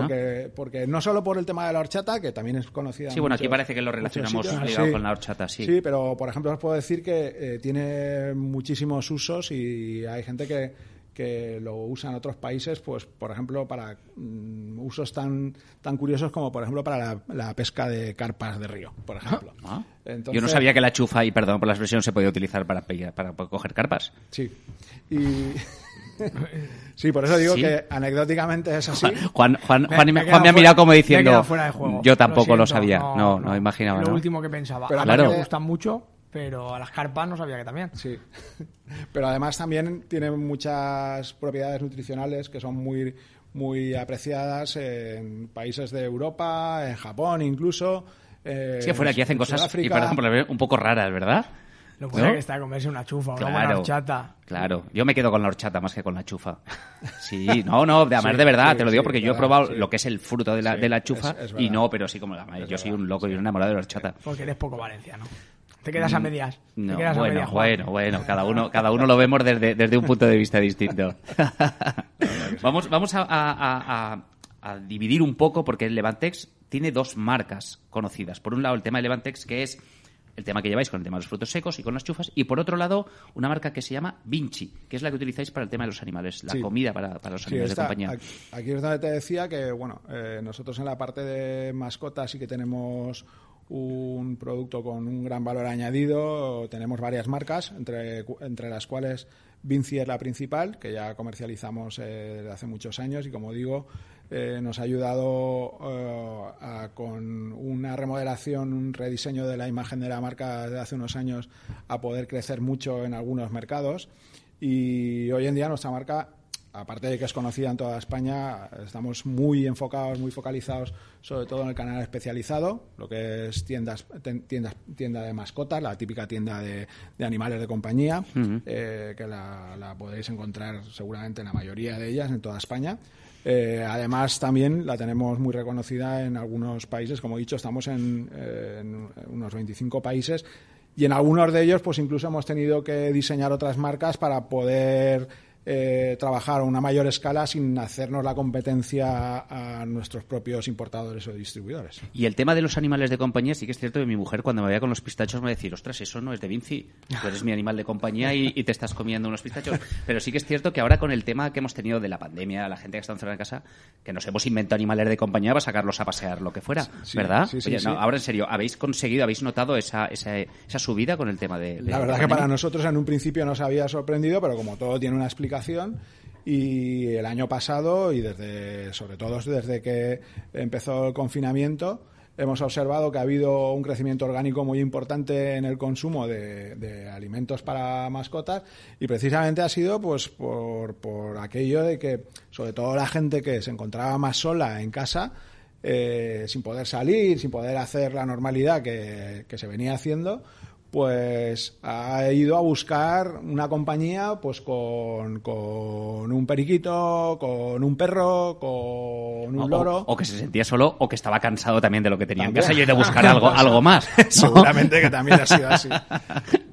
porque, no solo por el tema de la horchata, que también es conocida. Sí, en bueno, aquí parece que lo relacionamos con la horchata, sí. Sí, pero por ejemplo os puedo decir que eh, tiene muchísimos usos y hay gente que, que lo usa en otros países, pues por ejemplo para mm, usos tan tan curiosos como por ejemplo para la, la pesca de carpas de río, por ejemplo. Ah. Entonces- Yo no sabía que la chufa, y perdón por la expresión, se podía utilizar para, para, para coger carpas. Sí. Y (laughs) sí, por eso digo Sí. que anecdóticamente es así. Juan, Juan, Me- Juan, me Juan me ha mirado como diciendo, fuera de juego. yo tampoco lo, siento, sabía, no, no, imaginaba, Lo último que pensaba. Pero a mí claro. me gustan mucho, pero a las carpas no sabía que también. Sí. Pero además también tiene muchas propiedades nutricionales que son muy muy apreciadas en países de Europa, en Japón incluso. eh, Es que fuera aquí hacen en cosas, y perdón por la verdad, un poco raras, ¿verdad? Lo bueno ¿No? que está comerse una chufa, una buena Claro, horchata. claro. Yo me quedo con la horchata más que con la chufa. (laughs) Sí, no, no, además Sí, de verdad, sí, te lo digo sí, porque yo he probado sí. lo que es el fruto de la, Sí, de la chufa es- es y no, pero sí como la yo soy un loco y un enamorado de la horchata. Porque eres poco valenciano. Te quedas a medias. Te Mm, No, quedas a bueno, medias, Juan. bueno, bueno, cada uno, cada uno lo vemos desde, desde un punto de vista distinto. (laughs) vamos vamos a, a- a- a- a dividir un poco porque el Levantex tiene dos marcas conocidas. Por un lado, el tema de Levantex, que es el tema que lleváis con el tema de los frutos secos y con las chufas, y por otro lado, una marca que se llama Vinci, que es la que utilizáis para el tema de los animales, la Sí. comida para, para los Sí, animales esta- de compañía. Aquí, aquí es donde te decía que, bueno, eh, nosotros en la parte de mascotas sí que tenemos un producto con un gran valor añadido. Tenemos varias marcas, entre, entre las cuales Vinci es la principal, que ya comercializamos eh, desde hace muchos años y, como digo, eh, nos ha ayudado eh, con una remodelación, un rediseño de la imagen de la marca de hace unos años a poder crecer mucho en algunos mercados. Y hoy en día nuestra marca aparte de que es conocida en toda España, estamos muy enfocados, muy focalizados, sobre todo en el canal especializado, lo que es tiendas, tienda de mascotas, la típica tienda de, de animales de compañía, eh, que la, la podéis encontrar seguramente en la mayoría de ellas en toda España. Eh, además, también la tenemos muy reconocida en algunos países, como he dicho, estamos en, eh, en unos 25 países y en algunos de ellos, pues incluso hemos tenido que diseñar otras marcas para poder eh, trabajar a una mayor escala sin hacernos la competencia a nuestros propios importadores o distribuidores. Y el tema de los animales de compañía, sí que es cierto que mi mujer cuando me veía con los pistachos me decía, ostras, eso no es de Vinci, tú eres mi animal de compañía y, y te estás comiendo unos pistachos. Pero sí que es cierto que ahora con el tema que hemos tenido de la pandemia, la gente que está encerrada en casa, que nos hemos inventado animales de compañía para sacarlos a pasear, lo que fuera, Sí, ¿verdad? sí, sí, Oye, sí. no, ahora en serio, ¿habéis conseguido, habéis notado esa, esa, esa subida con el tema de... de La verdad la que para nosotros en un principio nos había sorprendido, pero como todo tiene una explicación, y el año pasado, y desde, sobre todo desde que empezó el confinamiento, hemos observado que ha habido un crecimiento orgánico muy importante en el consumo de, alimentos para mascotas y precisamente ha sido pues por, por aquello de que sobre todo la gente que se encontraba más sola en casa eh, sin poder salir, sin poder hacer la normalidad que, que se venía haciendo, pues ha ido a buscar una compañía pues con, con un periquito, con un perro, con un O- loro. O, o que se sentía solo o que estaba cansado también de lo que tenía en También. casa y he de buscar algo, (laughs) algo más. ¿no? Seguramente que también ha sido así.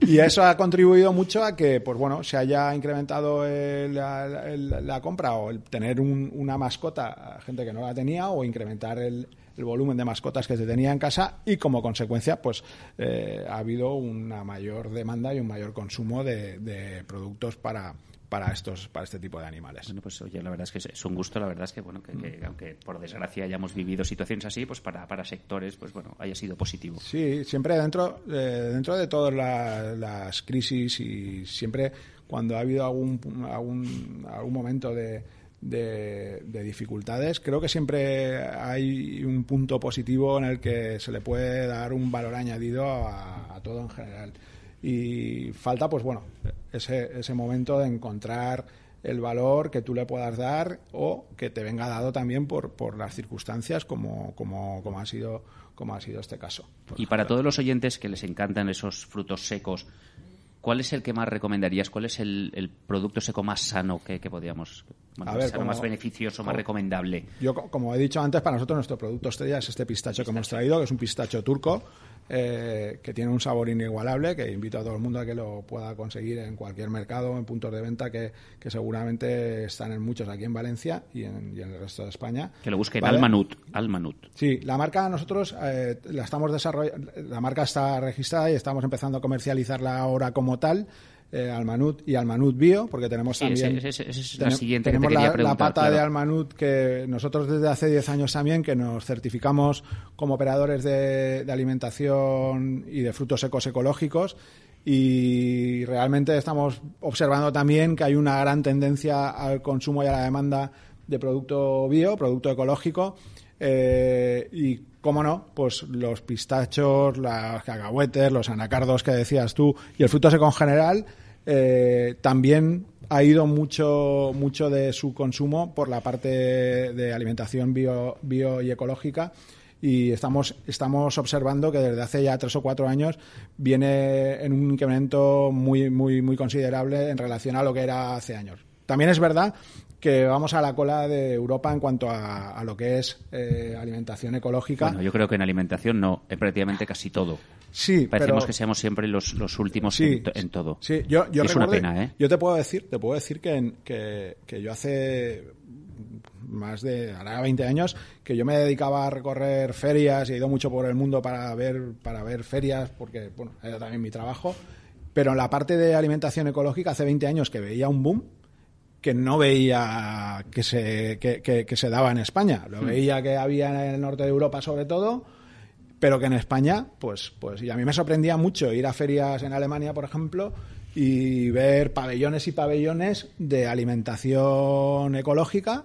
Y eso ha contribuido mucho a que, pues bueno, se haya incrementado el- la compra o el tener un- una mascota a gente que no la tenía o incrementar el, el volumen de mascotas que se tenía en casa y como consecuencia, pues eh, ha habido una mayor demanda y un mayor consumo de, de productos para para estos para este tipo de animales. Bueno, pues oye, la verdad es que es- un gusto, la verdad es que, bueno, que, que aunque por desgracia hayamos vivido situaciones así, pues para, para sectores, pues bueno, haya sido positivo. Sí, siempre dentro, eh, dentro de todas la- las crisis y siempre cuando ha habido algún, algún, algún momento de, de- de dificultades, creo que siempre hay un punto positivo en el que se le puede dar un valor añadido a, a todo en general. y falta, pues bueno, ese, ese momento de encontrar el valor que tú le puedas dar o que te venga dado también por, por las circunstancias como, como, como ha sido como ha sido este caso. Y para todos los oyentes que les encantan esos frutos secos, ¿cuál es el que más recomendarías? ¿Cuál es el, el producto seco más sano que, que podríamos, bueno, A ver, sano, como- más beneficioso, más recomendable? Yo, co- como he dicho antes, para nosotros nuestro producto estrella es este pistacho que hemos traído, que es un pistacho turco, eh, que tiene un sabor inigualable, que invito a todo el mundo a que lo pueda conseguir en cualquier mercado, en puntos de venta que, que seguramente están en muchos aquí en Valencia y en, y en el resto de España. Que lo busquen ¿Vale? Almanut. Almanut. Sí, la marca nosotros eh, la estamos desarrollando, la marca está registrada y estamos empezando a comercializarla ahora como tal. Eh, Almanut y Almanut Bio, porque tenemos Sí, también ese- ese- esa es la tenem- siguiente que te tenemos la, la pata claro. de Almanut que nosotros desde hace 10 años también que nos certificamos como operadores de, de alimentación y de frutos secos ecológicos y realmente estamos observando también que hay una gran tendencia al consumo y a la demanda de producto bio, producto ecológico eh, y cómo no, pues los pistachos, los cacahuetes, los anacardos que decías tú y el fruto seco en general eh, también ha ido mucho mucho de su consumo por la parte de alimentación bio, bio y ecológica y estamos estamos observando que desde hace ya tres o cuatro años viene en un incremento muy muy muy considerable en relación a lo que era hace años. También es verdad que vamos a la cola de Europa en cuanto a, a lo que es eh, alimentación ecológica. Bueno, yo creo que en alimentación no, en prácticamente casi todo. sí, Parecemos pero que seamos siempre los, los últimos Sí, en, to- en todo. Sí, yo, yo es una pena, ¿eh? Yo te puedo decir, te puedo decir que, en- que, que yo hace más de ahora 20 años que yo me dedicaba a recorrer ferias y he ido mucho por el mundo para ver para ver ferias porque bueno era también mi trabajo pero en la parte de alimentación ecológica hace 20 años que veía un boom que no veía que se, que, que- que se daba en España. Lo veía que había en el norte de Europa sobre todo, pero que en España, pues, pues, y a mí me sorprendía mucho ir a ferias en Alemania, por ejemplo, y ver pabellones y pabellones de alimentación ecológica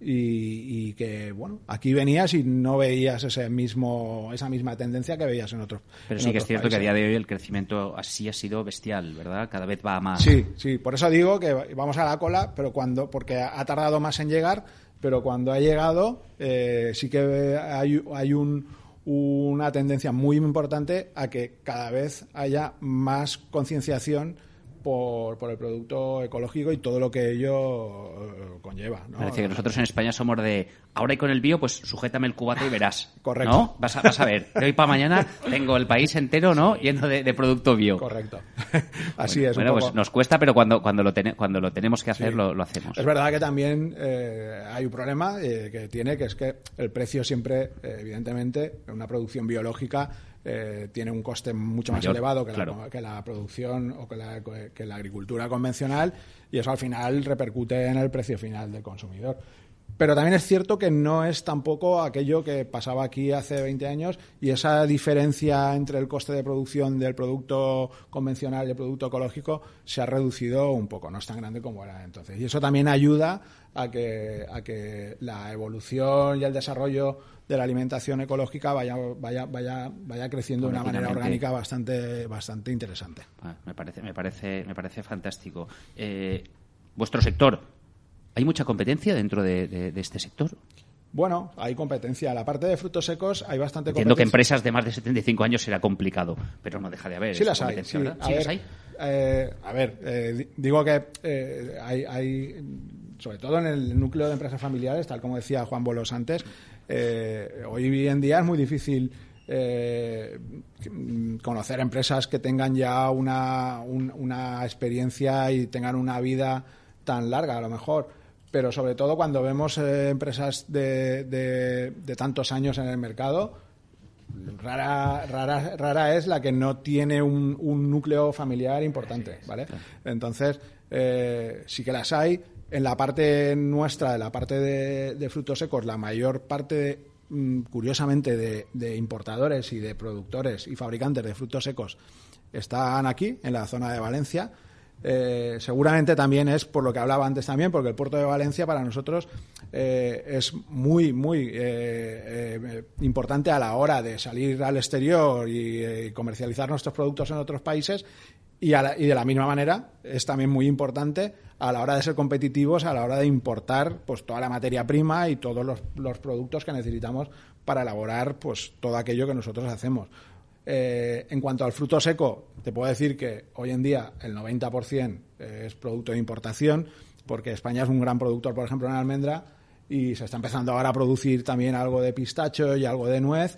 y, y que, bueno, aquí venías y no veías ese mismo, esa misma tendencia que veías en otros Pero en sí que es cierto que a día de hoy el crecimiento así ha sido bestial, ¿verdad? Cada vez va a más. Sí, sí, por eso digo que vamos a la cola, pero cuando, porque ha tardado más en llegar, pero cuando ha llegado, eh, sí que hay, hay un, una tendencia muy importante a que cada vez haya más concienciación por, por el producto ecológico y todo lo que ello eh, conlleva. ¿no? Parece que nosotros en España somos de ahora y con el bio, pues sujétame el cubata y verás. (laughs) Correcto. ¿No? Vas a, vas a ver. De hoy para mañana tengo el país entero, ¿no? Lleno de, de producto bio. Correcto. (laughs) Así es. Bueno, poco. pues nos cuesta, pero cuando, cuando, lo, tene- cuando lo tenemos que hacer, Sí. lo, lo hacemos. Es verdad que también eh, hay un problema eh, que tiene, que es que el precio siempre, eh, evidentemente, en una producción biológica eh, tiene un coste mucho más elevado que, claro. la, que la producción o que la, que la agricultura convencional y eso al final repercute en el precio final del consumidor. Pero también es cierto que no es tampoco aquello que pasaba aquí hace 20 años y esa diferencia entre el coste de producción del producto convencional y el producto ecológico se ha reducido un poco, no es tan grande como era entonces. Y eso también ayuda a que, a que la evolución y el desarrollo de la alimentación ecológica vaya, vaya, vaya, vaya creciendo de una manera orgánica bastante, bastante interesante. Ah, me parece, me parece, me parece fantástico. Eh, vuestro sector, ¿hay mucha competencia dentro de, de- de este sector? Bueno, hay competencia. La parte de frutos secos hay bastante Entiendo que competencia. empresas de más de 75 años será complicado, pero no deja de haber. Sí las hay. competencia, Sí, ¿verdad? a ¿Sí ver, las hay? eh, a ver, eh, di- digo que eh, hay, hay, sobre todo en el núcleo de empresas familiares, tal como decía Juan Bolos antes, eh, hoy en día es muy difícil eh, conocer empresas que tengan ya una, un- una experiencia y tengan una vida tan larga, a lo mejor. Pero sobre todo cuando vemos eh, empresas de, de- de tantos años en el mercado, rara, rara, rara es la que no tiene un, un núcleo familiar importante, ¿vale? Entonces, eh, sí que las hay. En la parte nuestra, de la parte de, frutos secos, la mayor parte, mm, curiosamente, de, importadores y de productores y fabricantes de frutos secos están aquí, en la zona de Valencia. eh, seguramente también es por lo que hablaba antes también, porque el puerto de Valencia para nosotros eh, es muy, muy eh, importante a la hora de salir al exterior y comercializar nuestros productos en otros países. Y, a la- y de la misma manera es también muy importante a la hora de ser competitivos, a la hora de importar pues toda la materia prima y todos los, productos que necesitamos para elaborar pues todo aquello que nosotros hacemos. Eh, en cuanto al fruto seco, te puedo decir que hoy en día el 90% es producto de importación, porque España es un gran productor, por ejemplo, en almendra, y se está empezando ahora a producir también algo de pistacho y algo de nuez,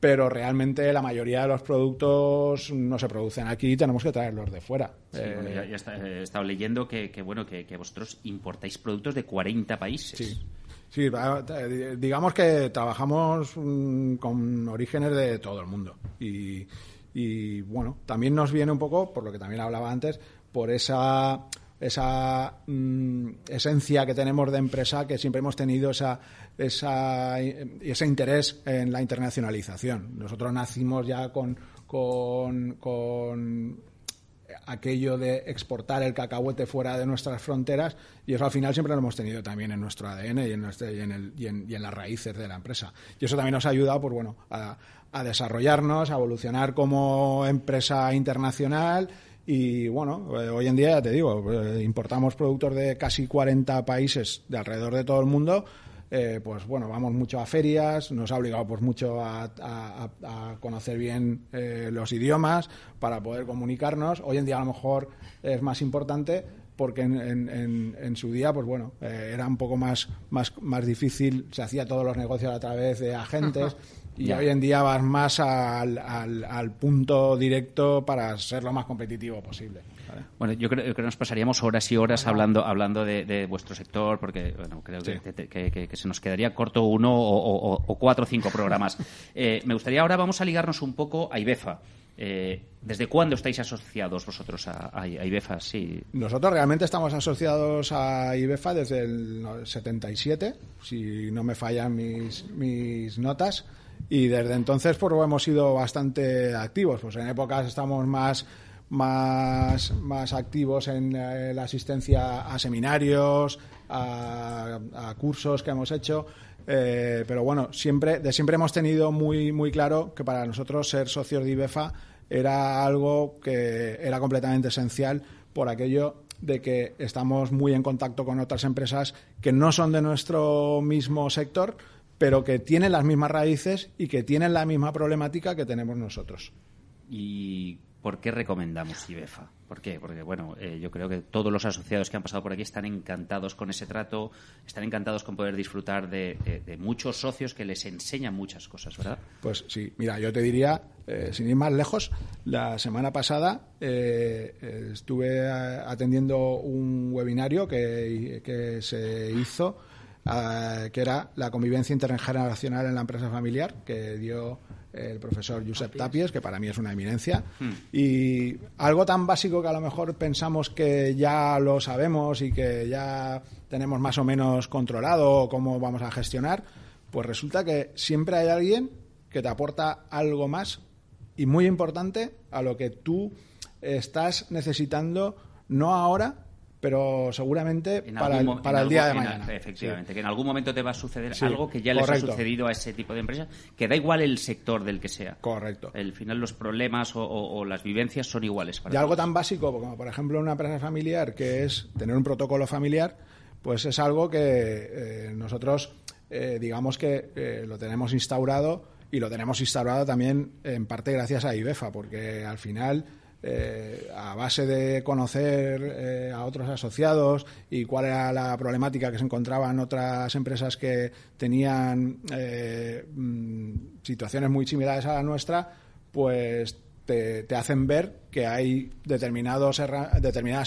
pero realmente la mayoría de los productos no se producen aquí y tenemos que traerlos de fuera. Sí, Eh, bueno, ya, ya está- eh, he estado leyendo que, que, bueno que, que vosotros importáis productos de 40 países. Sí. Sí, eh, digamos que trabajamos mm, con orígenes de todo el mundo. Y, y, bueno, también nos viene un poco, por lo que también hablaba antes, por esa esa mm, esencia que tenemos de empresa que siempre hemos tenido esa, esa ese interés en la internacionalización. Nosotros nacimos ya con, con, con aquello de exportar el cacahuete fuera de nuestras fronteras y eso al final siempre lo hemos tenido también en nuestro ADN y en, en, el- y en- las raíces de la empresa. Y eso también nos ha ayudado pues, bueno, a desarrollarnos, a evolucionar como empresa internacional y bueno, eh, hoy en día ya te digo, eh, importamos productos de casi 40 países de alrededor de todo el mundo eh, pues bueno, vamos mucho a ferias, nos ha obligado pues mucho a, conocer bien eh, los idiomas para poder comunicarnos. Hoy en día a lo mejor es más importante porque en, en- en- su día, pues bueno, era un poco más, más, más difícil, se hacía todos los negocios a través de agentes y Ya. hoy en día vas más al, al- al punto directo para ser lo más competitivo posible. ¿vale? Bueno, yo creo que nos pasaríamos horas y horas hablando hablando de, de vuestro sector, porque bueno, creo que, Sí. que- que- que- que se nos quedaría corto uno o, o- o cuatro o cinco programas. (laughs) Eh, me gustaría ahora vamos a ligarnos un poco a IBEFA. Eh, ¿Desde cuándo estáis asociados vosotros a, a- a IBEFA? Sí. Nosotros realmente estamos asociados a IBEFA desde el no- 77, si no me fallan mis, mis notas, y desde entonces pues hemos sido bastante activos. Pues en épocas estamos más más, más activos en eh, la asistencia a seminarios, a, cursos que hemos hecho. eh, pero bueno, siempre, de siempre hemos tenido muy, muy claro que para nosotros ser socios de IBEFA era algo que era completamente esencial por aquello de que estamos muy en contacto con otras empresas que no son de nuestro mismo sector, pero que tienen las mismas raíces y que tienen la misma problemática que tenemos nosotros. ¿Y por qué recomendamos IBEFA? ¿Por qué? Porque, bueno, eh, yo creo que todos los asociados que han pasado por aquí están encantados con ese trato, están encantados con poder disfrutar de, de- de muchos socios que les enseñan muchas cosas, ¿verdad? Pues sí, mira, yo te diría, eh, sin ir más lejos, la semana pasada eh, estuve atendiendo un webinario que, que se hizo, eh, que era la convivencia intergeneracional en la empresa familiar, que dio el profesor Josep Tapies, que para mí es una eminencia. Y algo tan básico que a lo mejor pensamos que ya lo sabemos y que ya tenemos más o menos controlado cómo vamos a gestionar, pues resulta que siempre hay alguien que te aporta algo más y muy importante a lo que tú estás necesitando, no ahora, pero seguramente En para, algún el, para día de en- mañana. efectivamente, que en algún momento te va a suceder Sí, algo que ya les correcto. ha sucedido a ese tipo de empresas, que da igual el sector del que sea. Correcto. Al final los problemas o, o- o las vivencias son iguales para Y algo tan básico como, por ejemplo, una empresa familiar, que es tener un protocolo familiar, pues es algo que eh, nosotros, eh, digamos que eh, lo tenemos instaurado y lo tenemos instaurado también en parte gracias a IBEFA, porque al final, eh, a base de conocer eh, a otros asociados y cuál era la problemática que se encontraban otras empresas que tenían eh, mm, situaciones muy similares a la nuestra, pues te, hacen ver que hay determinadas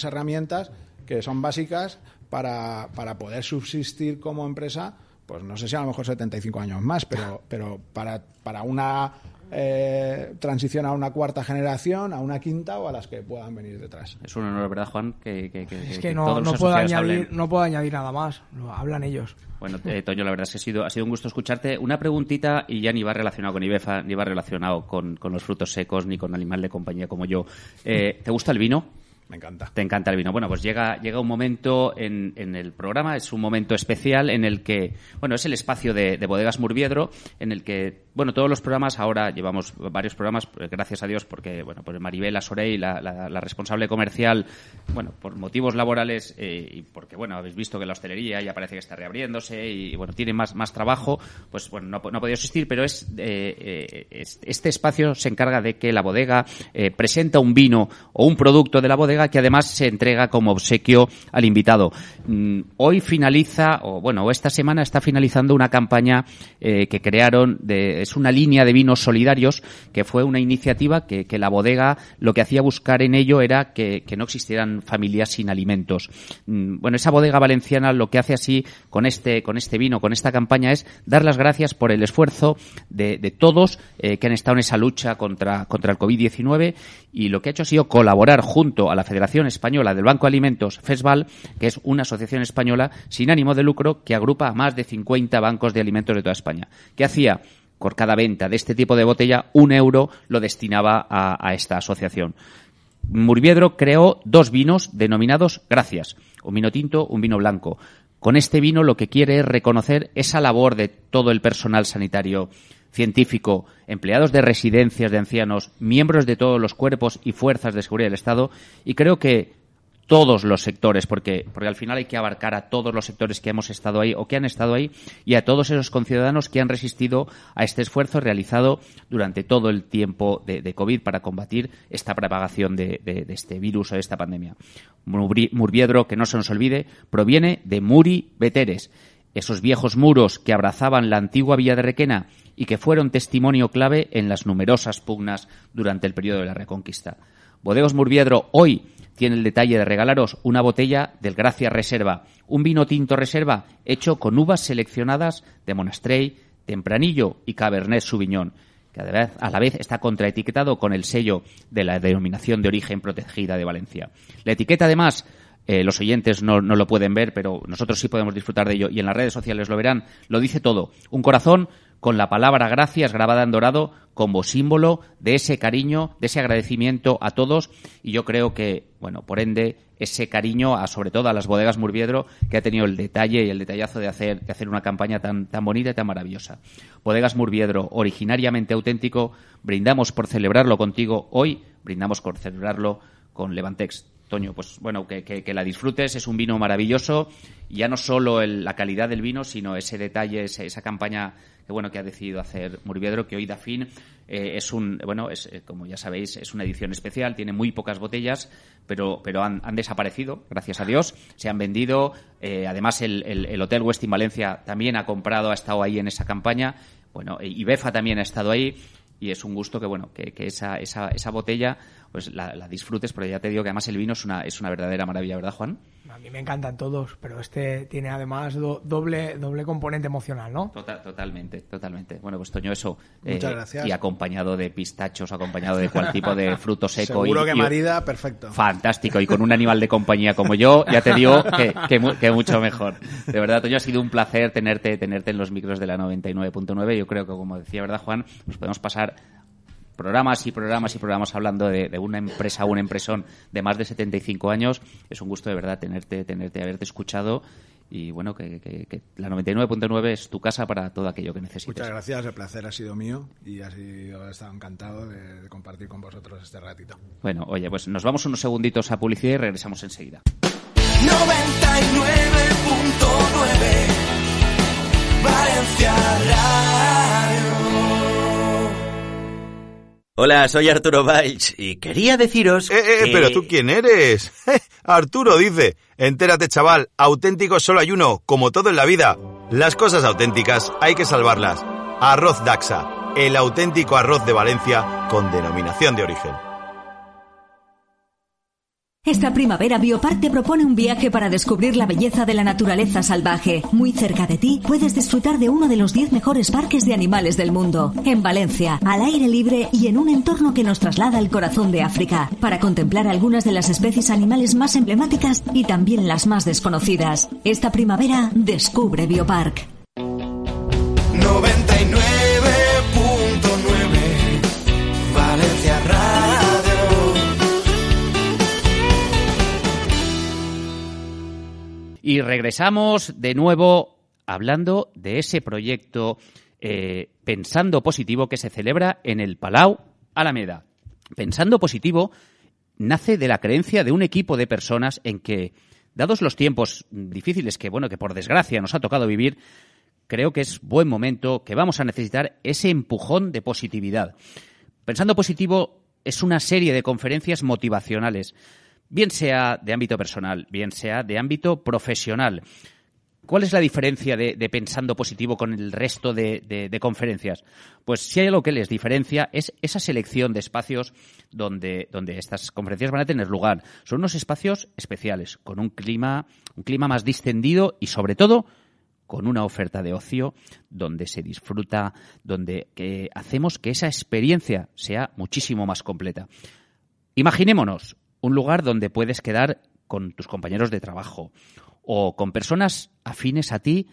herramientas que son básicas para, para poder subsistir como empresa, pues no sé si a lo mejor 75 años más, pero, pero para, para una eh, transición a una cuarta generación, a una quinta o a las que puedan venir detrás. Es un honor, ¿verdad, Juan? Que, que- que- Es que que todos no, los no puedo añadir, hablen. no puedo añadir nada más. Lo hablan ellos. Bueno, (laughs) eh, Toño, la verdad es que ha sido, ha sido un gusto escucharte. Una preguntita, y ya ni va relacionado con IBEFA, ni va relacionado con, con los frutos secos, ni con animal de compañía como yo. Eh, ¿Te gusta el vino? Me encanta. Te encanta el vino. Bueno, pues llega, llega un momento en, en el programa, es un momento especial en el que, bueno, es el espacio de, de Bodegas Murviedro, en el que, bueno, todos los programas, ahora llevamos varios programas, pues, gracias a Dios, porque, bueno, pues Maribel Asorey, la, la, la responsable comercial, bueno, por motivos laborales eh, y porque, bueno, habéis visto que la hostelería ya parece que está reabriéndose y, bueno, tiene más, más trabajo, pues, bueno, no, no ha podido asistir, pero eh, eh, es- este espacio se encarga de que la bodega eh, presenta un vino o un producto de la bodega que además se entrega como obsequio al invitado. Mm, hoy finaliza, o bueno, esta semana está finalizando una campaña eh, que crearon, de, es una línea de vinos solidarios, que fue una iniciativa que, la bodega lo que hacía buscar en ello era que, no existieran familias sin alimentos. Mm, Bueno, esa bodega valenciana lo que hace así con este, con este vino, con esta campaña es dar las gracias por el esfuerzo de, de todos eh, que han estado en esa lucha contra, contra el COVID-19 y lo que ha hecho ha sido colaborar junto a la Federación Española del Banco de Alimentos, FESVAL, que es una asociación española sin ánimo de lucro que agrupa a más de 50 bancos de alimentos de toda España. ¿Qué hacía? Por cada venta de este tipo de botella, un euro lo destinaba a, a esta asociación. Murviedro creó dos vinos denominados Gracias, un vino tinto, un vino blanco. Con este vino lo que quiere es reconocer esa labor de todo el personal sanitario, científico, empleados de residencias de ancianos, miembros de todos los cuerpos y fuerzas de seguridad del Estado y creo que todos los sectores, porque, porque al final hay que abarcar a todos los sectores que hemos estado ahí o que han estado ahí y a todos esos conciudadanos que han resistido a este esfuerzo realizado durante todo el tiempo de, COVID para combatir esta propagación de, este virus o de esta pandemia. Murvi- Murviedro, que no se nos olvide, proviene de Muri Veteres, esos viejos muros que abrazaban la antigua villa de Requena y que fueron testimonio clave en las numerosas pugnas durante el periodo de la Reconquista. Bodegas Murviedro hoy tiene el detalle de regalaros una botella del Gracia Reserva, un vino tinto reserva hecho con uvas seleccionadas de Monastrey, Tempranillo y Cabernet Sauvignon, que a la vez, a la vez está contraetiquetado con el sello de la denominación de origen protegida de Valencia. La etiqueta, además, eh, los oyentes no, no lo pueden ver, pero nosotros sí podemos disfrutar de ello y en las redes sociales lo verán, lo dice todo. Un corazón con la palabra gracias grabada en dorado como símbolo de ese cariño, de ese agradecimiento a todos y yo creo que, bueno, por ende, ese cariño a sobre todo a las bodegas Murviedro que ha tenido el detalle y el detallazo de hacer, de hacer una campaña tan, tan bonita y tan maravillosa. Bodegas Murviedro, originariamente auténtico, brindamos por celebrarlo contigo hoy, brindamos por celebrarlo con Levantex. Toño, pues bueno, que, que- la disfrutes, es un vino maravilloso, ya no solo el- la calidad del vino, sino ese detalle, esa campaña que bueno que ha decidido hacer Murviedro, que hoy da fin, eh, es un, bueno, es, eh, como ya sabéis, es una edición especial, tiene muy pocas botellas, pero, pero han, desaparecido, gracias a Dios, se han vendido, eh, además el, el- el Hotel Westin Valencia también ha comprado, ha estado ahí en esa campaña, bueno, y Befa también ha estado ahí, y es un gusto que bueno que, que esa, esa botella pues la, la disfrutes porque ya te digo que además el vino es una es una verdadera maravilla verdad Juan A mí me encantan todos, pero este tiene además do- doble, doble componente emocional, ¿no? Total, totalmente totalmente bueno pues Toño eso eh, Muchas gracias. y acompañado de pistachos acompañado de cual tipo de fruto (laughs) seco Seguro y, que y- marida, perfecto. Fantástico, y con un animal de compañía como yo, ya te digo que, que mucho mejor. De verdad, Toño, ha sido un placer tenerte, tenerte en los micros de la 99.9. Yo creo que, como decía, ¿verdad, Juan? Nos podemos pasar programas y programas y programas hablando de, de una empresa, una empresón de más de 75 años. Es un gusto, de verdad, tenerte, tenerte, haberte escuchado. Y bueno, que, que- que la 99.9 es tu casa para todo aquello que necesites. Muchas gracias, el placer ha sido mío y ha sido, he estado encantado de, de compartir con vosotros este ratito. Bueno, oye, pues nos vamos unos segunditos a publicidad y regresamos enseguida. 99.9 Valencia Radio. Hola, soy Arturo Valls y quería deciros Eh, eh, que- pero tú quién eres? (laughs) Arturo dice, entérate chaval, auténtico solo hay uno, como todo en la vida. Las cosas auténticas hay que salvarlas. Arroz Daxa, el auténtico arroz de Valencia con denominación de origen. Esta primavera Biopark te propone un viaje para descubrir la belleza de la naturaleza salvaje. Muy cerca de ti puedes disfrutar de uno de los 10 mejores parques de animales del mundo. En Valencia, al aire libre y en un entorno que nos traslada al corazón de África, para contemplar algunas de las especies animales más emblemáticas y también las más desconocidas. Esta primavera descubre Biopark. 99.9 Y regresamos de nuevo hablando de ese proyecto eh, Pensando Positivo que se celebra en el Palau Alameda. Pensando Positivo nace de la creencia de un equipo de personas en que, dados los tiempos difíciles que, bueno, que por desgracia nos ha tocado vivir, creo que es buen momento que vamos a necesitar ese empujón de positividad. Pensando Positivo es una serie de conferencias motivacionales, bien sea de ámbito personal, bien sea de ámbito profesional. ¿Cuál es la diferencia de, Pensando Positivo con el resto de, conferencias? Pues si hay algo que les diferencia es esa selección de espacios donde, donde estas conferencias van a tener lugar. Son unos espacios especiales, con un clima, un clima más distendido y sobre todo con una oferta de ocio donde se disfruta, donde hacemos que esa experiencia sea muchísimo más completa. Imaginémonos un lugar donde puedes quedar con tus compañeros de trabajo o con personas afines a ti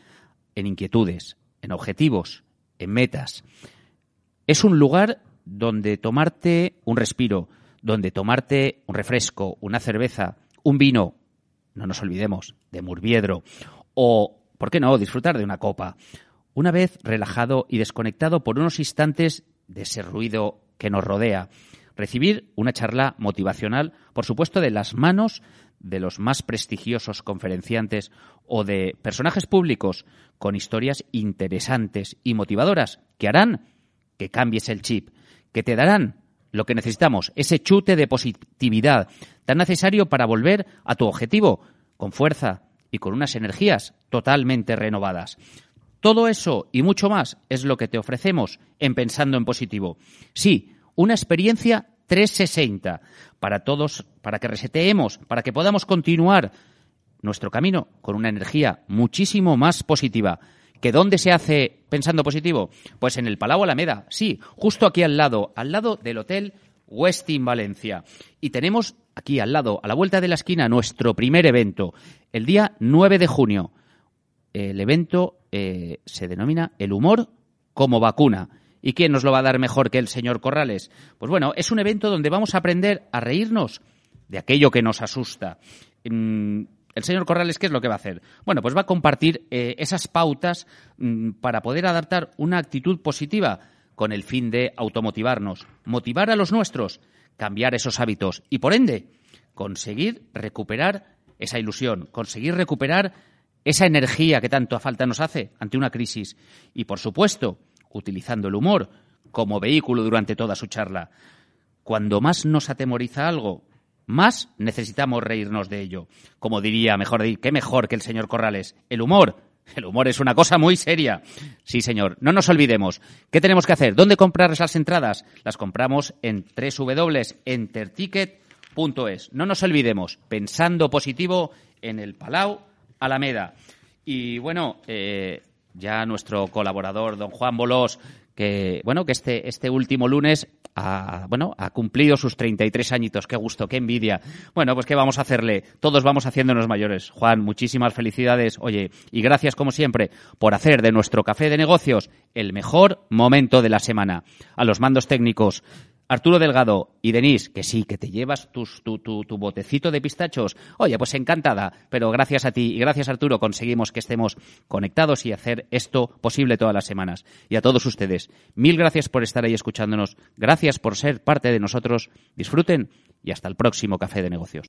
en inquietudes, en objetivos, en metas. Es un lugar donde tomarte un respiro, donde tomarte un refresco, una cerveza, un vino, no nos olvidemos, de Murviedro, o, ¿por qué no?, disfrutar de una copa. Una vez relajado y desconectado por unos instantes de ese ruido que nos rodea. Recibir una charla motivacional, por supuesto, de las manos de los más prestigiosos conferenciantes o de personajes públicos con historias interesantes y motivadoras que harán que cambies el chip, que te darán lo que necesitamos, ese chute de positividad tan necesario para volver a tu objetivo con fuerza y con unas energías totalmente renovadas. Todo eso y mucho más es lo que te ofrecemos en Pensando en Positivo. Sí, una experiencia 360 para todos, para que reseteemos, para que podamos continuar nuestro camino con una energía muchísimo más positiva. ¿Que dónde se hace pensando positivo? Pues en el Palau Alameda, sí, justo aquí al lado, al lado del Hotel Westin Valencia. Y tenemos aquí al lado, a la vuelta de la esquina, nuestro primer evento, el día 9 de junio. El evento eh, se denomina El humor como vacuna. ¿Y quién nos lo va a dar mejor que el señor Corrales? Pues bueno, es un evento donde vamos a aprender a reírnos de aquello que nos asusta. Mm, el señor Corrales, ¿qué es lo que va a hacer? Bueno, pues va a compartir eh, esas pautas mm, para poder adaptar una actitud positiva con el fin de automotivarnos, motivar a los nuestros, cambiar esos hábitos y, por ende, conseguir recuperar esa ilusión, conseguir recuperar esa energía que tanto falta nos hace ante una crisis y, por supuesto, utilizando el humor como vehículo durante toda su charla. Cuando más nos atemoriza algo, más necesitamos reírnos de ello. Como diría, mejor decir, qué mejor que el señor Corrales, el humor. El humor es una cosa muy seria. Sí, señor. No nos olvidemos. ¿Qué tenemos que hacer? ¿Dónde comprar esas entradas? Las compramos en www.enterticket.es. No nos olvidemos. Pensando positivo en el Palau Alameda. Y bueno, eh, ya nuestro colaborador, don Juan Bolós, que bueno, que este, este último lunes ha, bueno, ha cumplido sus 33 añitos. Qué gusto, qué envidia. Bueno, pues qué vamos a hacerle. Todos vamos haciéndonos mayores. Juan, muchísimas felicidades. Oye, y gracias como siempre por hacer de nuestro café de negocios el mejor momento de la semana. A los mandos técnicos, Arturo Delgado y Denise, que sí, que te llevas tus, tu, tu, tu, botecito de pistachos. Oye, pues encantada, pero gracias a ti y gracias Arturo conseguimos que estemos conectados y hacer esto posible todas las semanas. Y a todos ustedes, mil gracias por estar ahí escuchándonos, gracias por ser parte de nosotros, disfruten y hasta el próximo Café de Negocios.